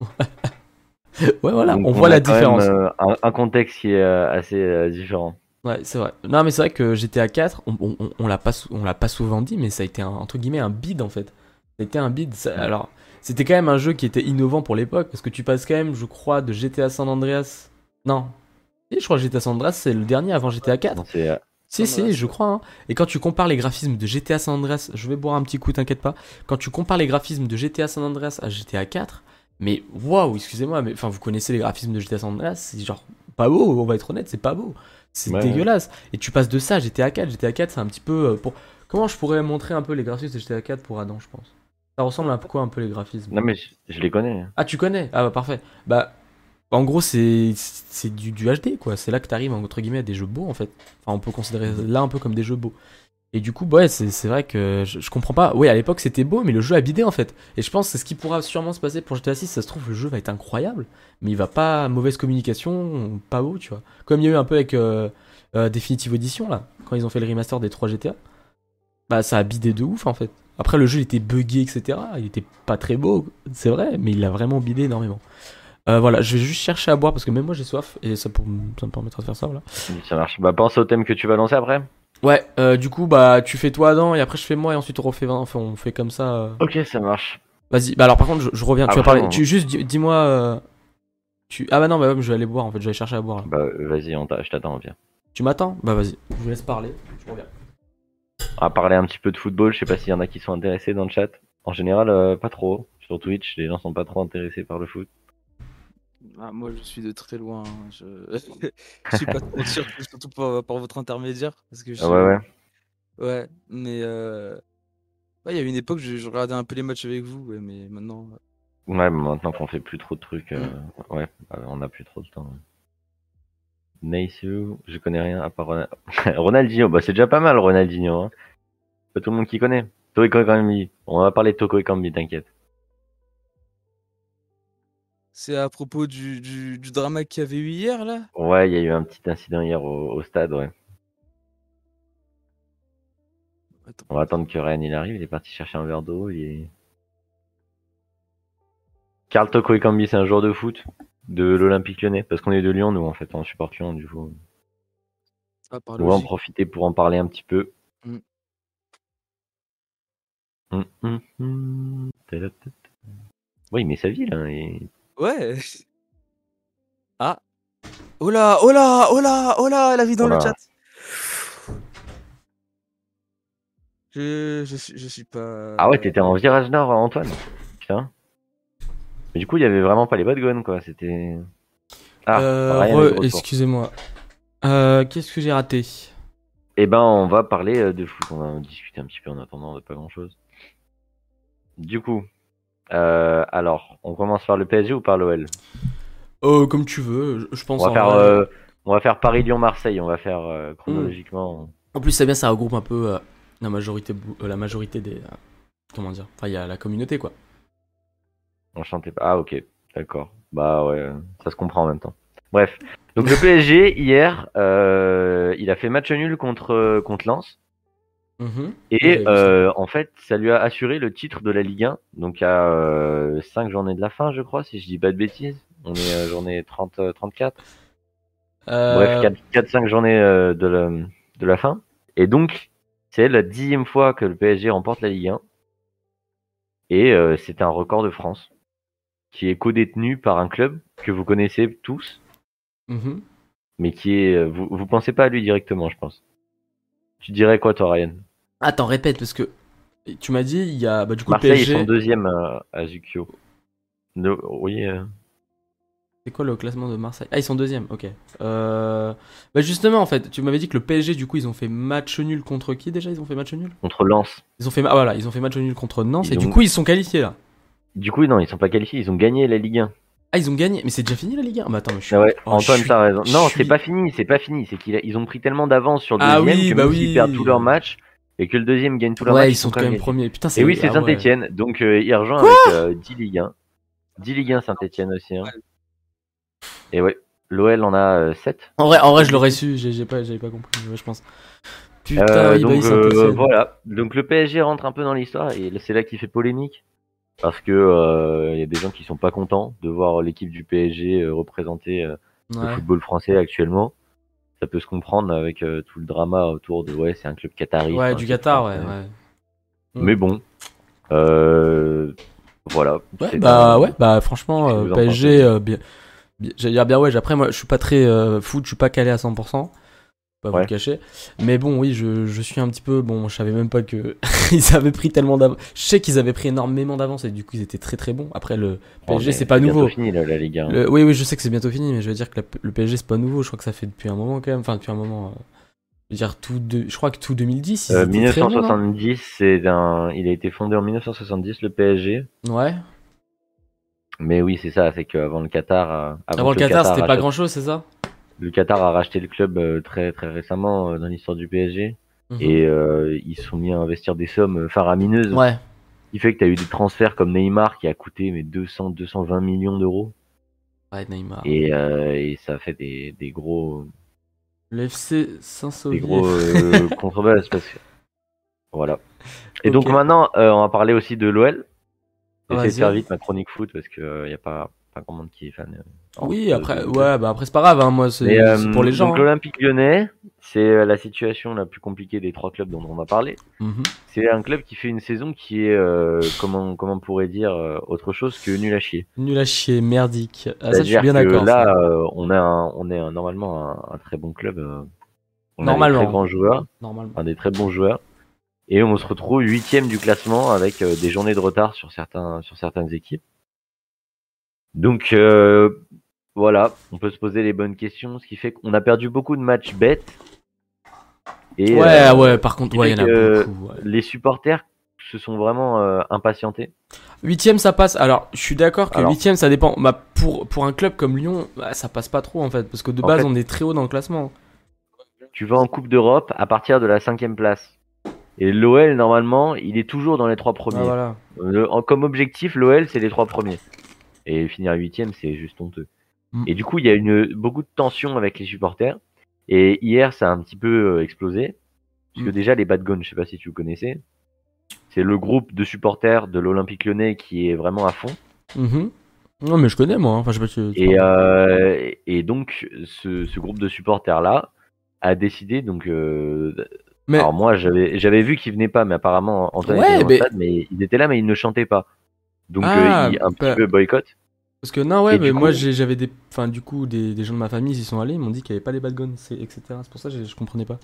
ouais, voilà, Donc, on voit la même, différence. euh, un, un contexte qui est euh, assez euh, différent. Ouais, c'est vrai. Non, mais c'est vrai que GTA 4, on, on, l'a pas, on l'a pas souvent dit, mais ça a été un, entre guillemets un bid en fait. Ça a été un bid. ça- alors, c'était quand même un jeu qui était innovant pour l'époque, parce que tu passes quand même, je crois, de GTA San Andreas. Non. Si, je crois que GTA San Andreas, c'est le dernier avant GTA 4. Donc, c'est, euh, Si, si, je crois. hein. Et quand tu compares les graphismes de GTA San Andreas, je vais boire un petit coup, t'inquiète pas. Quand tu compares les graphismes de GTA San Andreas à GTA 4, mais waouh, excusez-moi, mais enfin, vous connaissez les graphismes de GTA San Andreas, c'est genre pas beau, on va être honnête, c'est pas beau. C'est Ouais, dégueulasse. Et tu passes de ça à GTA 4. GTA 4, c'est un petit peu. euh, pour... Comment je pourrais montrer un peu les graphismes de GTA 4 pour Adam, je pense Ça ressemble à quoi un peu les graphismes? Non mais je, je les connais. Ah, tu connais? Ah, bah parfait. Bah, en gros, c'est c'est du, du HD, quoi. C'est là que t'arrives, entre guillemets, à des jeux beaux, en fait. Enfin, on peut considérer là un peu comme des jeux beaux. Et du coup, ouais, c'est c'est vrai que je, je comprends pas. Oui, à l'époque, c'était beau, mais le jeu a bidé, en fait. Et je pense que c'est ce qui pourra sûrement se passer pour GTA 6. Ça se trouve, le jeu va être incroyable, mais il va pas. Mauvaise communication, pas beau, tu vois. Comme il y a eu un peu avec euh, euh, Definitive Edition, là, quand ils ont fait le remaster des 3 GTA. Bah, ça a bidé de ouf, en fait. Après, le jeu il était buggé, etc. Il était pas très beau, c'est vrai, mais il a vraiment bidé énormément. Euh, voilà, je vais juste chercher à boire parce que même moi j'ai soif et ça, pour- ça me permettra de faire ça. Voilà. Ça marche. Bah pense au thème que tu vas lancer après. Ouais, euh, du coup, bah tu fais toi Adam et après je fais moi et ensuite on refait, enfin, on fait comme ça. euh. Ok, ça marche. Vas-y, bah alors par contre, je, je reviens. tu vas parler. on- Tu juste dis- dis-moi. euh, Tu... Ah bah non, bah je vais aller boire en fait, je vais aller chercher à boire. là. Bah vas-y, on t'a- je t'attends, viens. Tu m'attends? Bah vas-y, je vous laisse parler. Je reviens. On va parler un petit peu de football. Je sais pas s'il y en a qui sont intéressés dans le chat. En général, euh, pas trop. Sur Twitch, les gens sont pas trop intéressés par le foot. Ah, moi, je suis de très loin. hein. Je, je suis pas trop sûr, surtout par, par votre intermédiaire. Parce que je... Ah ouais, ouais. Ouais, mais euh... ouais, il y a une époque, je, je regardais un peu les matchs avec vous, ouais, mais maintenant. euh, Ouais, mais maintenant qu'on fait plus trop de trucs, euh, ouais, bah, on a plus trop de temps. ouais. Naishu, je connais rien à part Ronald- Ronaldinho. Bah c'est déjà pas mal Ronaldinho. Hein. Pas tout le monde qui connaît. Toko Ekambi. On va parler de Toko Ekambi, t'inquiète. C'est à propos du, du, du drama qu'il y avait eu hier, là? Ouais, il y a eu un petit incident hier au, au stade, ouais. Attends. On va attendre que Ryan il arrive. Il est parti chercher un verre d'eau. Il est... Karl Toko c'est un joueur de foot de l'Olympique Lyonnais. Parce qu'on est de Lyon, nous, en fait. On supporte Lyon, du coup. Ah, On va en profiter pour en parler un petit peu. Mm. Hum, hum. Tadadada. Oui, mais sa vie là. il- Ouais. Ah. Oh là, oh là, oh là, oh là, la vie dans Oh le chat. Je, je, suis, je suis pas. Ah ouais, t'étais en virage nord, Antoine. Putain. Mais du coup, il y avait vraiment pas les bad guns, quoi. C'était. Ah, Euh. Excusez-moi. Euh, Qu'est-ce que j'ai raté? Eh ben, on va parler euh, de foot. On va discuter un petit peu en attendant de pas grand chose. Du coup, euh, alors, on commence par le PSG ou par l'OL euh, Comme tu veux, je, pense. On va en faire, vrai. on va faire Paris-Lyon-Marseille. On va faire euh, chronologiquement. En plus, c'est bien, ça regroupe un peu la majorité, la majorité des. comment dire? Enfin, il y a la communauté, quoi. Enchanté. Ah ok, d'accord. Bah ouais, ça se comprend en même temps. Bref. Donc le PSG hier, euh, il a fait match nul contre contre Lens Mhm. et euh, en fait ça lui a assuré le titre de la Ligue 1. Donc à 5 journées de la fin, je crois, si je dis pas de bêtises. On est à journée 30 euh, 34. Euh, Bref, 4-5 journées euh, de la, de la fin. Et donc, c'est la dixième fois que le PSG remporte la Ligue 1. Et euh, c'est un record de France qui est co-détenu par un club que vous connaissez tous, mhm. mais qui est. euh, Vous, vous pensez pas à lui directement, je pense. Tu dirais quoi, toi, Ryan? Attends, répète, parce que tu m'as dit, il y a. Bah, du coup, Marseille, PSG. sont deuxième à, à Zukio. No- oui, euh, C'est quoi le classement de Marseille? Ah, ils sont deuxième, ok. Euh... Bah, justement, en fait, tu m'avais dit que le PSG, du coup, ils ont fait match nul contre qui déjà? Ils ont fait match nul? Contre Lens. Ils ont fait, ah, voilà, ils ont fait match nul contre Nantes Ils et du coup, ils sont qualifiés là. Du coup, non, ils sont pas qualifiés, ils ont gagné la Ligue 1. Ah, ils ont gagné, mais c'est déjà fini la Ligue 1 Bah, attends, mais je suis. Ah ouais, oh, Antoine, suis- t'as raison. Non, suis- c'est pas fini, c'est pas fini. C'est qu'ils ils ont pris tellement d'avance sur le Ah deuxième oui, que bah même oui. s'ils perdent tous leurs matchs et que le deuxième gagne tous leurs Ouais, matchs, ils sont quand même premiers. Putain, c'est. Et oui, c'est ah ouais. Saint-Etienne. Donc euh, il rejoint avec euh, 10 Ligue 1. 10 Ligue 1 Saint-Etienne aussi. hein. Et ouais, l'OL en a 7. En vrai, en vrai, je l'aurais su, j'ai pas, j'avais pas compris, ouais, je pense. Putain, Euh, il donc euh, Saint-Etienne. voilà. Donc le PSG rentre un peu dans l'histoire et c'est là qu'il fait polémique. Parce que euh, il y a des gens qui sont pas contents de voir l'équipe du PSG euh, représenter euh, le football français actuellement. Ça peut se comprendre avec tout le drama autour de ouais, c'est un club qatari. Ouais, du Qatar, ouais. ouais. Mais bon, euh, voilà. Ouais, bah ouais, bah franchement, euh, PSG, euh, bien, j'allais dire bien ouais. Après, moi, je suis pas très euh, foot, je suis pas calé à 100%. Pas vous Ouais. le cacher. Mais bon, oui, je, je suis un petit peu. Bon, je savais même pas que ils avaient pris tellement d'avance. Je sais qu'ils avaient pris énormément d'avance et du coup, ils étaient très très bons. Après, le Oh, PSG, c'est pas bientôt nouveau. fini la, la Ligue 1. Le- oui, oui, je sais que c'est bientôt fini, mais je veux dire que la- le PSG, c'est pas nouveau. Je crois que ça fait depuis un moment quand même. Enfin, depuis un moment. euh, je veux dire, tout de, je crois que tout 2010. ils Euh, 1970, c'est un, il a été fondé en 1970 le PSG. Ouais. Mais oui, c'est ça, c'est qu'avant le Qatar, euh, Avant le Qatar, c'était pas grand chose, c'est ça? Le Qatar a racheté le club euh, très très récemment euh, dans l'histoire du PSG Mhm. et euh, ils se sont mis à investir des sommes faramineuses. Ouais. Ce qui fait que tu as eu des transferts comme Neymar qui a coûté mais 200 220 millions d'euros Ouais, Neymar. et, euh, et ça fait des, des gros Le FC des gros euh, contrebasses parce que voilà. Et donc maintenant, on va parler aussi de l'OL. J'essaie de faire vite ma chronique foot parce que y a pas pas grand monde qui est fan. euh, Oui, de- après, de- ouais, bah après c'est pas grave, hein, moi c'est euh, pour les gens. Donc hein. l'Olympique Lyonnais, c'est euh, la situation la plus compliquée des trois clubs dont on va parler. Mhm. C'est un club qui fait une saison qui est euh, comment comment on pourrait dire euh, autre chose que nul à chier. Nul à chier, merdique. Ah, ça, je suis bien d'accord. là, euh, on a un- on est un- normalement un, un très bon club. euh, on a Normalement. des très grands joueurs, Normalement. un des très bons joueurs. Et on se retrouve huitième du classement avec euh, des journées de retard sur certains sur certaines équipes. Donc euh, voilà, on peut se poser les bonnes questions, ce qui fait qu'on a perdu beaucoup de matchs bêtes. Et, ouais, euh, ouais, par contre, qui ouais, il y en fait a que beaucoup. ouais. les supporters se sont vraiment euh, impatientés. Huitième, ça passe. Alors, je suis d'accord que huitième, ça dépend. Bah, pour, pour un club comme Lyon, bah, ça passe pas trop en fait. Parce que de base, fait- on est très haut dans le classement. Tu vas en Coupe d'Europe à partir de la cinquième place. Et l'OL, normalement, il est toujours dans les trois premiers. Ah, voilà. Le- en- comme objectif, l'OL, c'est les trois premiers. Et finir huitième, c'est juste honteux. Mm. Et du coup, il y a une, beaucoup de tension avec les supporters. Et hier, ça a un petit peu euh, explosé. Parce que Mm. déjà, les Bad Guns, je sais pas si tu vous connaissez. C'est le groupe de supporters de l'Olympique lyonnais qui est vraiment à fond. Mhm. Non, mais je connais moi. hein. Enfin, je sais pas si- Et, euh, et donc, ce, ce groupe de supporters-là a décidé, donc, euh, Mais alors moi, j'avais, j'avais vu qu'ils venaient pas, mais apparemment, Antoine Ouais, était dans mais- le stade, mais ils étaient là, mais ils ne chantaient pas. Donc, Ah, euh, un bah- petit peu boycott. parce que non, ouais, Et mais moi coup- j'avais des, enfin du coup des, des gens de ma famille, ils y sont allés, ils m'ont dit qu'il y avait pas les bad guns, etc. C'est pour ça que j'ai- je comprenais pas.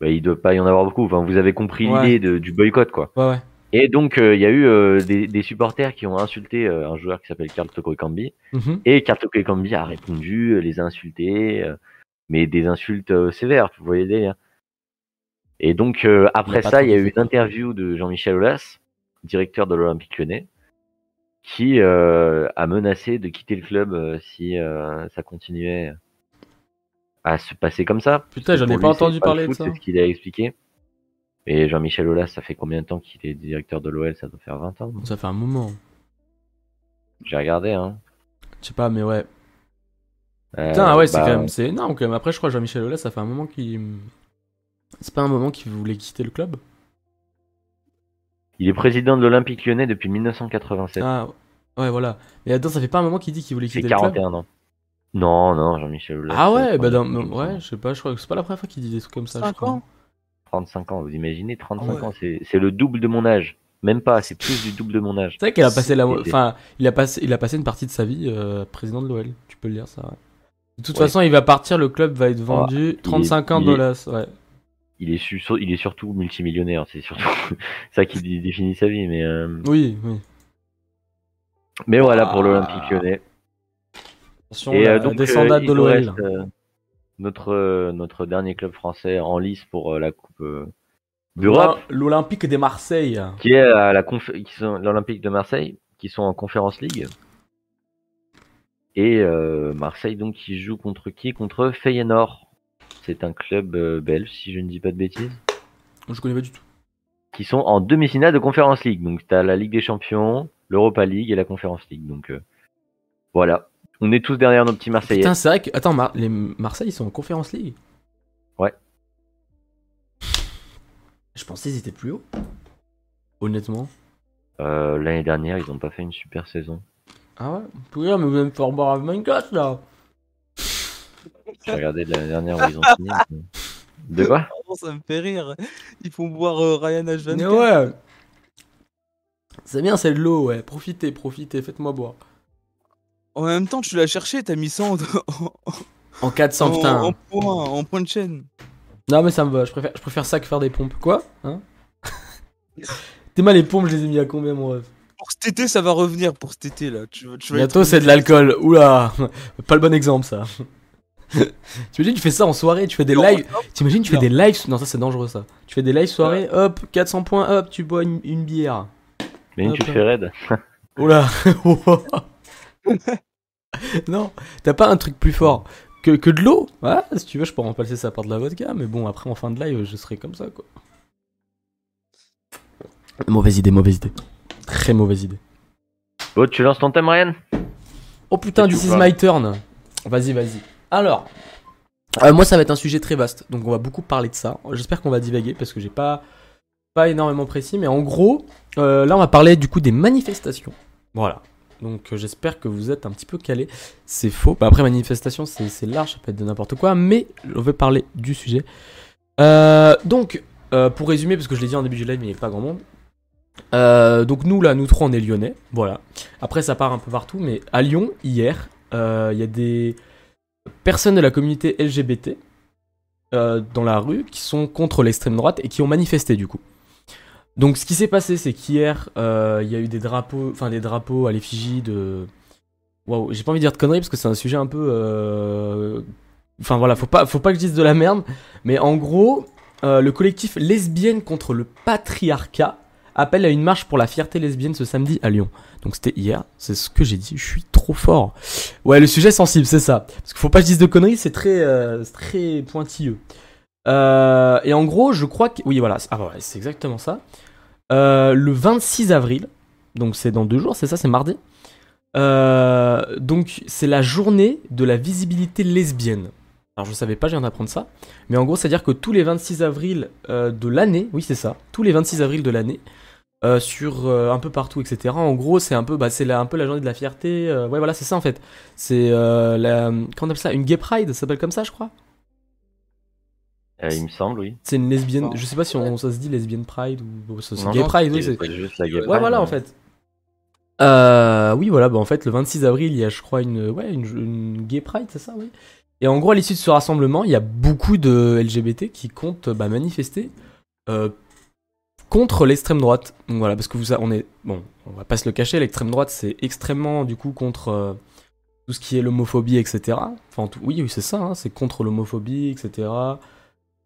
Bah, il doit pas y en avoir beaucoup. Enfin, vous avez compris Ouais. l'idée du boycott, quoi. Ouais, ouais. Et donc, euh, il y a eu euh, des, des supporters qui ont insulté euh, un joueur qui s'appelle Karl Toko Ekambi. Mhm. Et Karl Toko Ekambi a répondu, les a insultés, mais des insultes sévères, vous voyez le délire. Et donc, après ça, il y a eu une interview de Jean-Michel Aulas, directeur de l'Olympique lyonnais, qui euh, a menacé de quitter le club euh, si euh, ça continuait à se passer comme ça. Putain, j'en ai pas lui, entendu pas parler de ça. C'est ce qu'il a expliqué. Et Jean-Michel Aulas, ça fait combien de temps qu'il est directeur de l'OL Ça doit faire 20 ans. Ça fait un moment. J'ai regardé, hein. Je sais pas, mais ouais. Euh, Putain, ouais, c'est bah, quand même. C'est énorme quand même. Après, je crois que Jean-Michel Aulas, ça fait un moment qu'il. C'est pas un moment qu'il voulait quitter le club Il est président de l'Olympique lyonnais depuis 1987. Ah, ouais, voilà. Mais attends, ça fait pas un moment qu'il dit qu'il voulait C'est quitter le club 41 ans. Non, non, Jean-Michel Aulas. Ah ouais, bah dans... 35 ouais, je sais pas, je crois que c'est pas la première fois qu'il dit des trucs comme ça. je 5 crois. ans 35 ans, vous imaginez 35 Ah ouais. ans, c'est c'est le double de mon âge. Même pas, c'est plus du double de mon âge. C'est vrai qu'il a passé la, enfin, il a passé, il a passé une partie de sa vie euh, président de l'OL. Tu peux le dire ça. ouais. De toute Ouais. façon, il va partir, le club va être vendu. 35 ans il est- dollars, ouais. Il est, su- il est surtout multimillionnaire, c'est surtout ça qui dé- définit sa vie. Mais, euh, Oui, oui. mais voilà pour Ah. l'Olympique lyonnais. Attention, Et la euh, donc, descendade euh, de l'OL. euh, notre, euh, notre dernier club français en lice pour euh, la Coupe euh, d'Europe, L'Olympique de Marseille. qui est la l'Olympique de Marseille, qui sont en Conférence League. Et euh, Marseille donc qui joue contre qui? Contre Feyenoord. C'est un club euh, belge, si je ne dis pas de bêtises. Je connais pas du tout. qui sont en demi-finale de Conference League. Donc tu as la Ligue des Champions, l'Europa League et la Conference League. Donc euh, voilà, on est tous derrière nos petits Marseillais. Putain, c'est vrai que. Attends, Mar- les Marseille, ils sont en Conférence League Ouais. Je pensais qu'ils étaient plus haut. Honnêtement. Euh, L'année dernière, ils n'ont pas fait une super saison. Ah ouais? Putain, mais vous allez me faire boire à Minecraft là J'ai regardé de l'année dernière où ils ont fini. De quoi Oh, ça me fait rire. Ils font boire euh, Ryan H24. Mais ouais C'est bien, c'est de l'eau, ouais. Profitez, profitez, faites-moi boire. En même temps, tu l'as cherché, t'as mis ça en, en, En 400, en- putain. en point, en point de chaîne. Non, mais ça me va, je préfère, je préfère ça que faire des pompes. Quoi Hein T'es mal, les pompes, je les ai mis à combien, mon rêve Pour cet été, ça va revenir. Pour cet été, là. Tu, vas- tu vas Bientôt, c'est de l'alcool. Oula Pas le bon exemple, ça. T'imagines, tu fais ça en soirée, tu fais des lives. T'imagines, tu fais des lives. Non, ça, c'est dangereux, ça. Tu fais des lives soirée, hop, 400 points, hop, tu bois une, une bière. Mais tu fais raid. Oula Non, t'as pas un truc plus fort que, que de l'eau? Ouais, si tu veux, je pourrais remplacer ça par de la vodka, mais bon, après, en fin de live, je serai comme ça, quoi. Mauvaise idée, mauvaise idée. Très mauvaise idée. Bon, tu lances ton thème, Ryan? Oh putain, this is my turn. Vas-y, vas-y. Alors, euh, moi, ça va être un sujet très vaste, donc on va beaucoup parler de ça. J'espère qu'on va divaguer parce que j'ai pas pas énormément précis, mais en gros, euh, là, on va parler du coup des manifestations. Voilà. Donc, euh, j'espère que vous êtes un petit peu calés. C'est faux. Bah, après, manifestation, c'est large, ça peut être de n'importe quoi, mais on veut parler du sujet. Donc, pour résumer, parce que je l'ai dit en début du live, mais il n'y a pas grand monde. Donc nous là, nous trois on est lyonnais, voilà. Après ça part un peu partout, mais à Lyon hier, il y a des personnes de la communauté LGBT euh, dans la rue qui sont contre l'extrême droite et qui ont manifesté du coup. Donc ce qui s'est passé, c'est qu'hier euh, il y a eu des drapeaux, enfin des drapeaux à l'effigie de. Waouh, j'ai pas envie de dire de conneries parce que c'est un sujet un peu. euh, Enfin voilà, faut pas, faut pas que je dise de la merde, mais en gros, le collectif lesbienne contre le patriarcat appelle à une marche pour la fierté lesbienne ce samedi à Lyon. Donc c'était hier, c'est ce que j'ai dit, je suis trop fort. Ouais, le sujet sensible, c'est ça. Parce qu'il faut pas que je dise de conneries, c'est très, euh, très pointilleux. Euh, et en gros, je crois que... Oui, voilà, c'est- ah, exactement ça. Euh, le 26 avril, donc c'est dans deux jours, c'est ça, c'est mardi. Donc c'est la journée de la visibilité lesbienne. Alors je savais pas, je viens d'apprendre ça. Mais en gros, c'est-à-dire que tous les 26 avril de l'année, oui c'est ça, tous les 26 avril de l'année, euh, sur euh, un peu partout, etc. En gros, c'est un peu, bah, c'est la- un peu la journée de la fierté. euh, ouais, voilà, c'est ça en fait. C'est euh, la, comment on appelle ça? Une gay pride, ça s'appelle comme ça, je crois? Euh, Il me semble, oui. C'est une lesbienne. Je sais pas si on, ça se dit lesbienne pride ou c'est gay non, pride. Oui, c'est- juste la gay Ouais, pride, voilà, mais- en fait. Euh, oui, voilà, bah en fait, le 26 avril, il y a, je crois, une, ouais, une, une gay pride, c'est ça, oui. Et en gros, à l'issue de ce rassemblement, il y a beaucoup de LGBT qui comptent bah, manifester euh, contre l'extrême droite. Donc voilà, parce que vous, on est, bon, on va pas se le cacher, l'extrême droite, c'est extrêmement, du coup, contre euh, tout ce qui est l'homophobie, etc. Enfin, tout- oui, oui, c'est ça, hein, c'est contre l'homophobie, etc.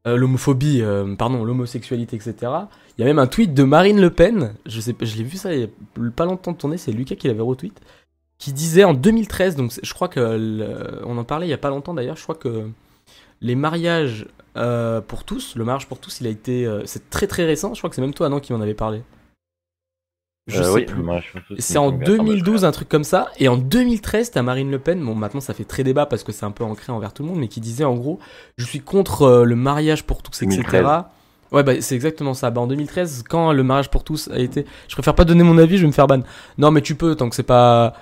Euh, l'homophobie, euh, pardon, l'homosexualité, etc. Il y a même un tweet de Marine Le Pen, je sais pas, je l'ai vu ça il y a pas longtemps de tourner, c'est Lucas qui l'avait retweet, qui disait en 2013, donc je crois que on en parlait il y a pas longtemps d'ailleurs, je crois que les mariages euh, pour tous, le mariage pour tous, il a été. euh, c'est très très récent, je crois que c'est même toi, non, qui m'en avait parlé. Je Euh, sais oui, plus. C'est en mais attends, bah, 2012, un truc comme ça. Et en 2013, t'as Marine Le Pen. Bon, maintenant, ça fait très débat parce que c'est un peu ancré envers tout le monde, mais qui disait en gros Je suis contre le mariage pour tous, etc. 2013. Ouais, bah, c'est exactement ça. Bah, en 2013, quand le mariage pour tous a été. Je préfère pas donner mon avis, je vais me faire ban. Non, mais tu peux, tant que c'est pas.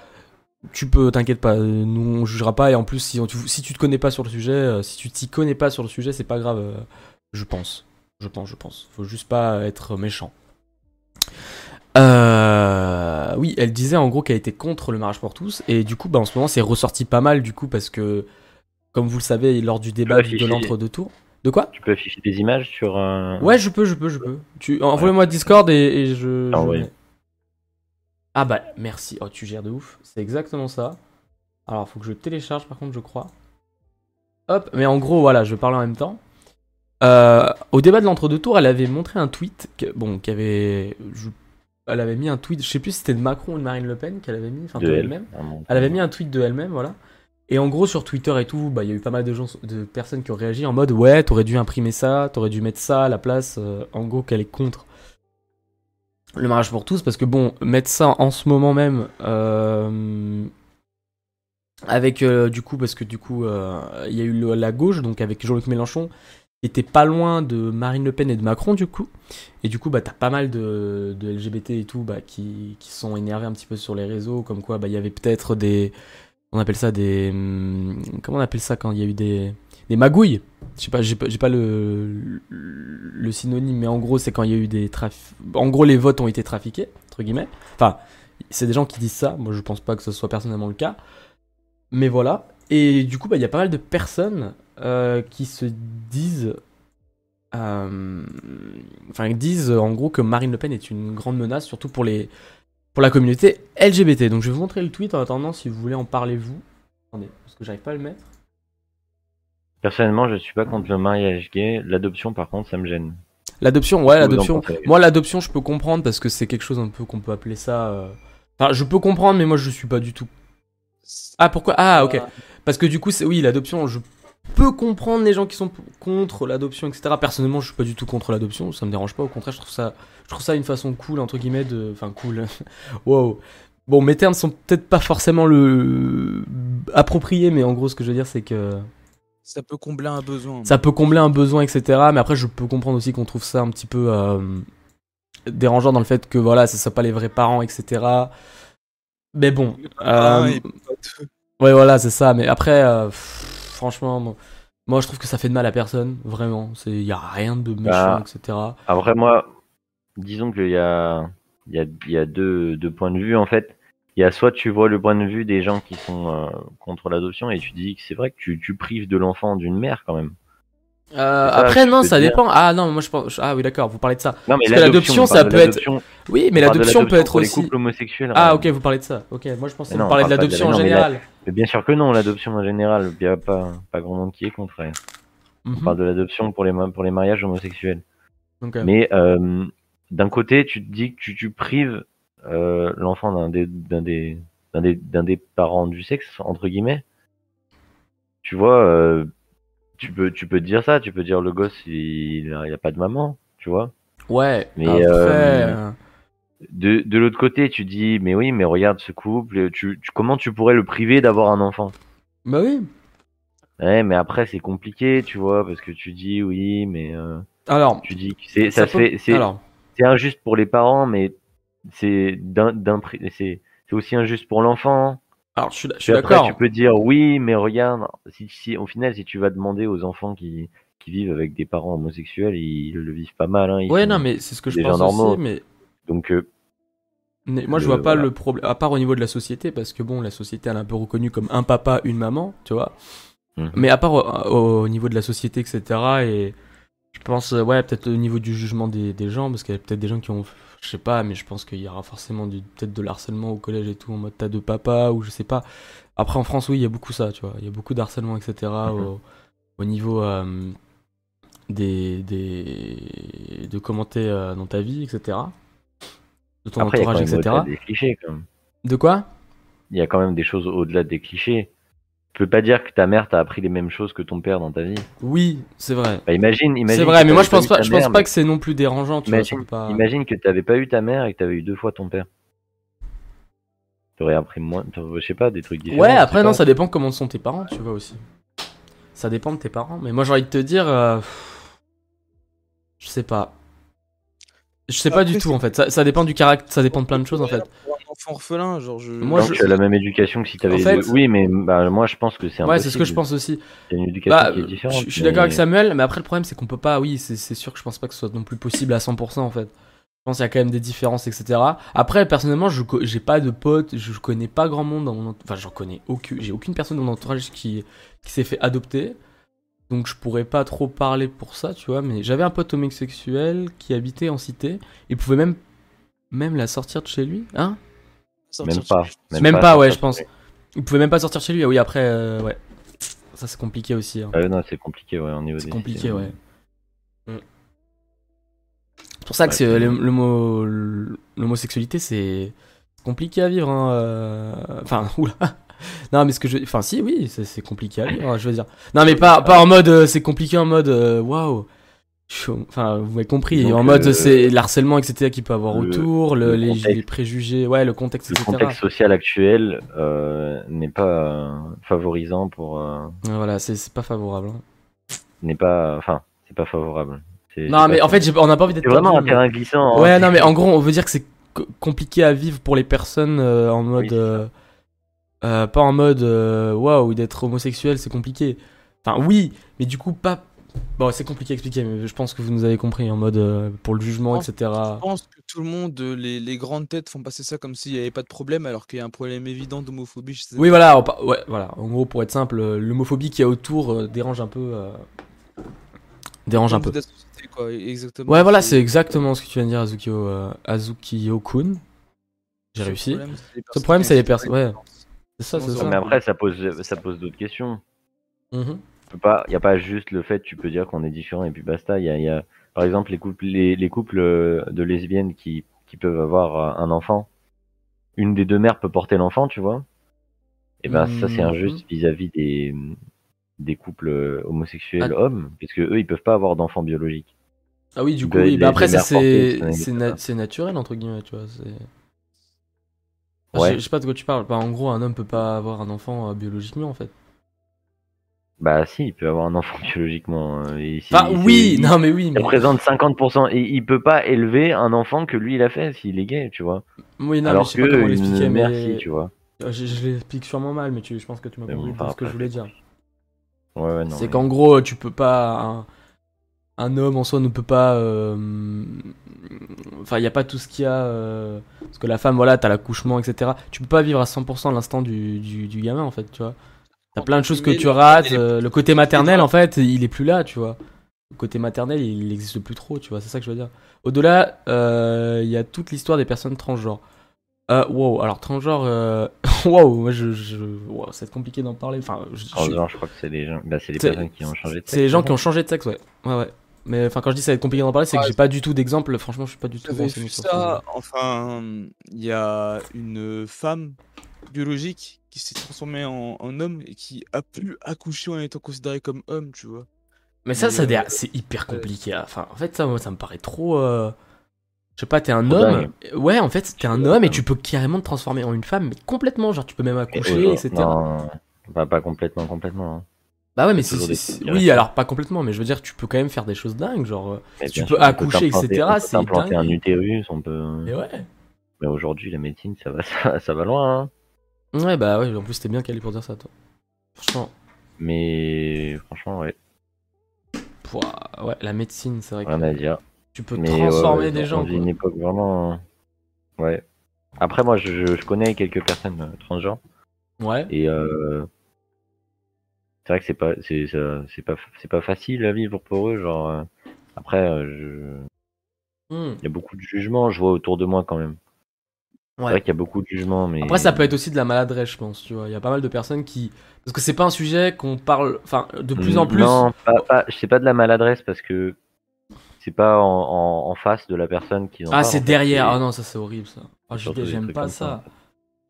Tu peux, t'inquiète pas, euh, nous on jugera pas. Et en plus, si, on- tu, si tu te connais pas sur le sujet, euh, si tu t'y connais pas sur le sujet, c'est pas grave, euh, je pense. Je pense, je pense. Faut juste pas être méchant. Euh, oui, elle disait en gros qu'elle était contre le mariage pour tous, et du coup, bah, en ce moment, c'est ressorti pas mal, du coup, parce que, comme vous le savez, lors du débat de l'entre-deux tours. De quoi? Tu peux afficher des images sur un. Ouais, je peux, je peux, je peux. Tu envoie-moi Discord et, et je. Ah je ouais. Ah bah merci. Oh, tu gères de ouf. C'est exactement ça. Alors, faut que je télécharge par contre, je crois. Hop, mais en gros, voilà, je parle en même temps. Euh, au débat de l'entre-deux tours, elle avait montré un tweet, que- bon, qui avait, je- elle avait mis un tweet, je sais plus si c'était de Macron ou de Marine Le Pen qu'elle avait mis, enfin de de elle. elle-même. Elle avait mis un tweet de elle-même, voilà. Et en gros, sur Twitter et tout, bah, il y a eu pas mal de gens, de personnes qui ont réagi en mode ouais, t'aurais dû imprimer ça, t'aurais dû mettre ça à la place. euh, en gros, qu'elle est contre le mariage pour tous, parce que bon, mettre ça en ce moment même, euh, avec euh, du coup, parce que du coup, euh, il y a eu la gauche, donc avec Jean-Luc Mélenchon, qui était pas loin de Marine Le Pen et de Macron, du coup. Et du coup, bah, t'as pas mal de, de LGBT et tout, bah, qui, qui sont énervés un petit peu sur les réseaux, comme quoi, bah, il y avait peut-être des, on appelle ça des, hum, comment on appelle ça quand il y a eu des, des magouilles. Je sais pas, j'ai pas, le synonyme, mais en gros, c'est quand il y a eu des traf... En gros, les votes ont été trafiqués, entre guillemets. Enfin, c'est des gens qui disent ça. Moi, je pense pas que ce soit personnellement le cas. Mais voilà. Et du coup, bah, il y a pas mal de personnes euh, qui se disent. euh, Enfin, qui disent en gros que Marine Le Pen est une grande menace, surtout pour les. Pour la communauté LGBT. Donc je vais vous montrer le tweet en attendant si vous voulez en parler vous. Attendez, parce que j'arrive pas à le mettre. Personnellement, je suis pas contre le mariage gay. L'adoption, par contre, ça me gêne. L'adoption, ouais, l'adoption. Moi, l'adoption, je peux comprendre parce que c'est quelque chose un peu qu'on peut appeler ça. euh, Enfin, je peux comprendre, mais moi, je suis pas du tout. Ah, pourquoi? Ah, ok. Parce que du coup, c'est oui, l'adoption, je peux comprendre les gens qui sont contre l'adoption, etc. Personnellement, je suis pas du tout contre l'adoption, ça me dérange pas. Au contraire, je trouve ça, je trouve ça une façon cool entre guillemets de, enfin cool. wow. Bon, mes termes sont peut-être pas forcément le appropriés, mais en gros, ce que je veux dire, c'est que Ça peut combler un besoin. ça peut combler un besoin, etc. Mais après, je peux comprendre aussi qu'on trouve ça un petit peu euh, dérangeant dans le fait que voilà, ce soit pas les vrais parents, etc. Mais bon, Ah, euh. Ouais, voilà, c'est ça. Mais après, euh, pff, franchement, moi, moi, je trouve que ça fait de mal à personne. Vraiment. Il y a rien de méchant, Bah. etc. Après, moi, disons qu'il y a, il y a, il y a deux, deux points de vue, en fait. Il y a soit tu vois le point de vue des gens qui sont euh, contre l'adoption et tu dis que c'est vrai que tu, tu prives de l'enfant d'une mère quand même. Euh, ça, après, non, ça dire. dépend. Ah non, moi je pense. Ah oui, d'accord, vous parlez de ça. Non, mais l'adoption, on ça peut être- Oui, mais l'adoption peut être aussi. les couples homosexuels. Ah, ok, vous parlez de ça. Ok, moi je pensais que vous parlez on de l'adoption en non, général. Mais bien sûr que non, l'adoption en général. Il n'y a pas, pas grand monde qui est contre. On Mhm. parle de l'adoption pour les, pour les mariages homosexuels. Mais euh, d'un côté, tu te dis que tu, tu prives euh, l'enfant d'un des, d'un des, d'un des, d'un des parents du sexe, entre guillemets. Tu vois, euh, tu peux, tu peux dire ça, tu peux dire le gosse, il, a, il a pas de maman, tu vois. Ouais, Mais, après. euh, De, de l'autre côté, tu dis, mais oui, mais regarde ce couple, tu, tu, comment tu pourrais le priver d'avoir un enfant? Bah oui. Ouais, mais après c'est compliqué, tu vois, parce que tu dis oui, mais Alors, tu dis que c'est, ça, se peut- fait, c'est, Alors, c'est injuste pour les parents, mais c'est aussi injuste pour l'enfant. alors, je suis, je d'accord. tu peux dire oui, mais regarde, si, si, au final, si tu vas demander aux enfants qui, qui vivent avec des parents homosexuels, ils le vivent pas mal. Hein, ils Ouais, non, mais c'est ce que je pense normaux. aussi, mais Donc, euh, Mais moi, je Le- vois pas voilà. le problème, à part au niveau de la société, parce que bon, la société, elle est un peu reconnue comme un papa, une maman, tu vois. Mhm. Mais à part au, au niveau de la société, etc. Et je pense, euh, ouais, peut-être au niveau du jugement des, des gens, parce qu'il y a peut-être des gens qui ont, je sais pas, mais je pense qu'il y aura forcément peut-être de l'harcèlement au collège et tout, en mode t'as deux papas, ou je sais pas. Après, en France, oui, il y a beaucoup ça, tu vois. Il y a beaucoup d'harcèlement, etc. au, au niveau euh, des, des, de commenter euh, dans ta vie, etc. De ton après, il y a quand entourage, même etc. des clichés, quand même. De quoi? Il y a quand même des choses au-delà des clichés. Peux pas dire que ta mère t'a appris les mêmes choses que ton père dans ta vie. Oui, c'est vrai. Bah, imagine, imagine. C'est vrai, mais moi je pense pas, je pense mère, pas mais que c'est non plus dérangeant, tu vois. Imagine, peut pas- imagine que t'avais pas eu ta mère et que t'avais eu deux fois ton père. T'aurais appris moins, je sais pas, des trucs différents. Ouais, après non, pas. ça dépend comment sont tes parents, tu vois aussi. Ça dépend de tes parents, mais moi j'ai envie de te dire, euh, je sais pas. Je sais pas Après, du tout en fait. Ça, ça dépend du caractère, ça dépend de plein de choses en fait. Un enfant orphelin, genre je. Moi, Donc, je- tu as la même éducation que si En fait- deux. Oui, mais bah, moi je pense que c'est Ouais, c'est ce que je pense aussi. C'est une éducation Bah, qui est je différente. je suis mais- d'accord avec Samuel, mais après le problème c'est qu'on peut pas. Oui, c'est sûr que je pense pas que ce soit non plus possible à 100% en fait. Je pense qu'il y a quand même des différences, etc. Après, personnellement, je co- j'ai pas de potes, je connais pas grand monde dans mon Enfin, j'en connais aucune. J'ai aucune personne dans mon entourage qui, qui s'est fait adopter. Donc, je pourrais pas trop parler pour ça, tu vois. Mais j'avais un pote homosexuel qui habitait en cité. Il pouvait même, même la sortir de chez lui, hein? Même pas. Même pas, ouais, je pense. Il pouvait même pas sortir chez lui. Ah oui, après, euh, ouais. Ça, c'est compliqué aussi. hein. Ah ouais, non, c'est compliqué, ouais, au niveau C'est compliqué, ouais. C'est pour ça que Ouais, c'est c'est- l'homo- l'homo- l'homosexualité, c'est compliqué à vivre. Hein. euh, Enfin, oula. Non, mais ce que je. Enfin, si, oui, c'est c'est compliqué à vivre, hein, je veux dire. Non, mais pas, pas en mode. euh, c'est compliqué en mode. euh, Waouh. Enfin, vous m'avez compris. Donc, en mode, euh, c'est l'harcèlement, etc., qu'il peut avoir le- autour, le- le les, contexte. les préjugés, ouais, le contexte, Le etc. contexte social actuel euh, n'est pas euh, favorisant pour. euh, Voilà, c'est pas favorable. hein. n'est pas. Enfin, c'est pas favorable. Non, mais en fait, on n'a pas envie d'être C'est vraiment un terrain glissant. hein. Ouais, non, mais en gros, on veut dire que c'est co- compliqué à vivre pour les personnes en mode. Oui, pas en mode. Waouh, d'être homosexuel, c'est compliqué. Enfin, oui, mais du coup, pas. Bon, c'est compliqué à expliquer, mais je pense que vous nous avez compris en mode. euh, pour le jugement, Je etc. Je pense que tout le monde, euh, les, les grandes têtes font passer ça comme s'il n'y avait pas de problème, alors qu'il y a un problème évident d'homophobie. chez- Oui, voilà, on ouais, voilà. En gros, pour être simple, euh, l'homophobie qu'il y a autour euh, dérange un peu. euh, Dérange un peu. société, quoi, exactement. Ouais, voilà, c'est exactement ce que tu viens de dire, Azukio, euh, Azukio-kun. J'ai réussi. Le problème, c'est les personnes qui Ouais, c'est ça, c'est ça. Mais après, ça pose, ça pose d'autres questions. Mhm. Il n'y a pas juste le fait, tu peux dire qu'on est différent et puis basta. Il y a, il y a, par exemple, les couples, les, les couples euh, de lesbiennes qui, qui peuvent avoir euh, un enfant. Une des deux mères peut porter l'enfant, tu vois. Et ben, ça, c'est Mhm. injuste vis-à-vis des, des couples euh, homosexuels Ah. hommes, puisque eux, ils peuvent pas avoir d'enfants biologiques. Ah oui, du coup, oui. Bah après, ça, c'est na- pas. naturel, entre guillemets, tu vois. Ouais. Je, je sais pas de quoi tu parles. Bah, en gros, un homme peut pas avoir un enfant euh, biologiquement, en fait. Bah, si, il peut avoir un enfant biologiquement. euh, c'est- oui, il- non, mais oui. Il Mais... représente 50%. Et il peut pas élever un enfant que lui, il a fait s'il est gay, tu vois. Oui, non, mais je sais que pas comment l'expliquer, mais. si, tu vois. Euh, Je, je l'explique sûrement mal, mais tu, je pense que tu m'as bon, compris enfin, ce que je voulais dire. Ouais, ouais, non. C'est mais- qu'en gros, tu peux pas. Un, un homme en soi ne peut pas. euh, Enfin, il n'y a pas tout ce qu'il y a. euh, Parce que la femme, voilà, t'as l'accouchement, etc. Tu peux pas vivre à 100% l'instant du, du, du gamin, en fait, tu vois. T'as plein de choses que tu rates. euh, le côté maternel, en fait, il est plus là, tu vois. Le côté maternel, il n'existe plus trop, tu vois. C'est ça que je veux dire. Au-delà, euh, il y a toute l'histoire des personnes transgenres. Euh, wow, alors transgenre, euh... wow, moi je, je... wow, ça va être compliqué d'en parler. Enfin, je- je crois que c'est les gens, bah, c'est les C'est- personnes qui ont changé de c'est les gens qui ont sexe, changé de sexe, ouais. Ouais, ouais. Mais enfin, quand je dis ça va être compliqué d'en parler, c'est que j'ai pas du tout d'exemple. Franchement, je suis pas du tout renseigné sur ça, enfin, il y a une femme biologique qui s'est transformée en, en homme et qui a pu accoucher en étant considérée comme homme, tu vois. Mais ça, euh, c'est hyper compliqué. hein. Enfin, en fait, ça, moi, ça me paraît trop. euh, Je sais pas, t'es un homme. Ouais, en fait, t'es un homme et tu peux carrément te transformer en une femme, mais complètement. Genre, tu peux même Et accoucher, etc. Non, pas, pas complètement, complètement. hein. Bah ouais, mais des qui Oui, alors pas complètement, mais je veux dire, tu peux quand même faire des choses dingues. Genre. euh, Mais Tu peux sûr, accoucher, etc., on peut c'est t'implanter un utérus, on peut. Mais ouais. Mais aujourd'hui, la médecine, ça va, ça, ça va loin. Hein. Ouais, bah ouais, en plus, t'es bien calé pour dire ça, toi. Franchement. Mais franchement, ouais, pouah, ouais, la médecine, c'est vrai que rien à dire. tu peux Mais transformer ouais, des gens. quoi. une époque vraiment. Ouais. Après, moi, je, connais quelques personnes euh, transgenres Ouais. et euh, c'est vrai que c'est pas, c'est, pas, c'est pas facile à vivre pour eux. Genre, euh, après, euh, je- Hmm. il y a beaucoup de jugements. Je vois autour de moi quand même. C'est vrai qu'il y a beaucoup de jugements, mais Après, ça peut être aussi de la maladresse, je pense. Tu vois, il y a pas mal de personnes qui, parce que c'est pas un sujet qu'on parle, enfin, de plus en plus. Non, pas, pas, c'est pas de la maladresse parce que c'est pas en, en, en face de la personne qui en ah, c'est derrière. Ah non, ça c'est horrible ça. Ah, j'aime pas ça.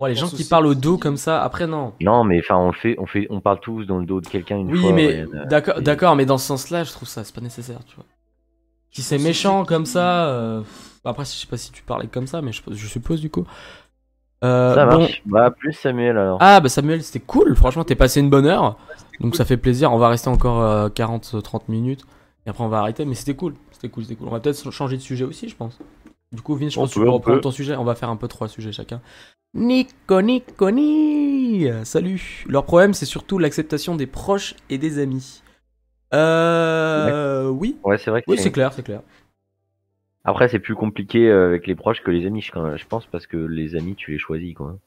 Ouais, les gens qui parlent au dos comme ça, après non. Non, mais enfin, on fait, on fait, on parle tous dans le dos de quelqu'un une Oui, fois. mais Ryan, euh, d'accord, mais dans ce sens-là, je trouve ça, c'est pas nécessaire, tu vois. Si c'est méchant comme ça, euh, après, je sais pas si tu parlais comme ça, mais je, je suppose du coup. Euh, Ça bon. marche. Bah, plus Samuel alors. Ah, bah Samuel, c'était cool, franchement, t'es passé une bonne heure, donc ça fait plaisir. On va rester encore euh, 40-30 minutes, et après on va arrêter, mais c'était cool, c'était cool, c'était cool. On va peut-être changer de sujet aussi, je pense. Du coup, Vince, je On pense que tu peux reprendre peut. ton sujet. On va faire un peu trois sujets chacun. Nico, Nico, Ni Salut Leur problème, c'est surtout l'acceptation des proches et des amis. Euh. Oui, Ouais, c'est vrai que oui, c'est clair, c'est clair. Après, c'est plus compliqué euh, avec les proches que les amis, je, pense, parce que les amis, tu les choisis, quoi.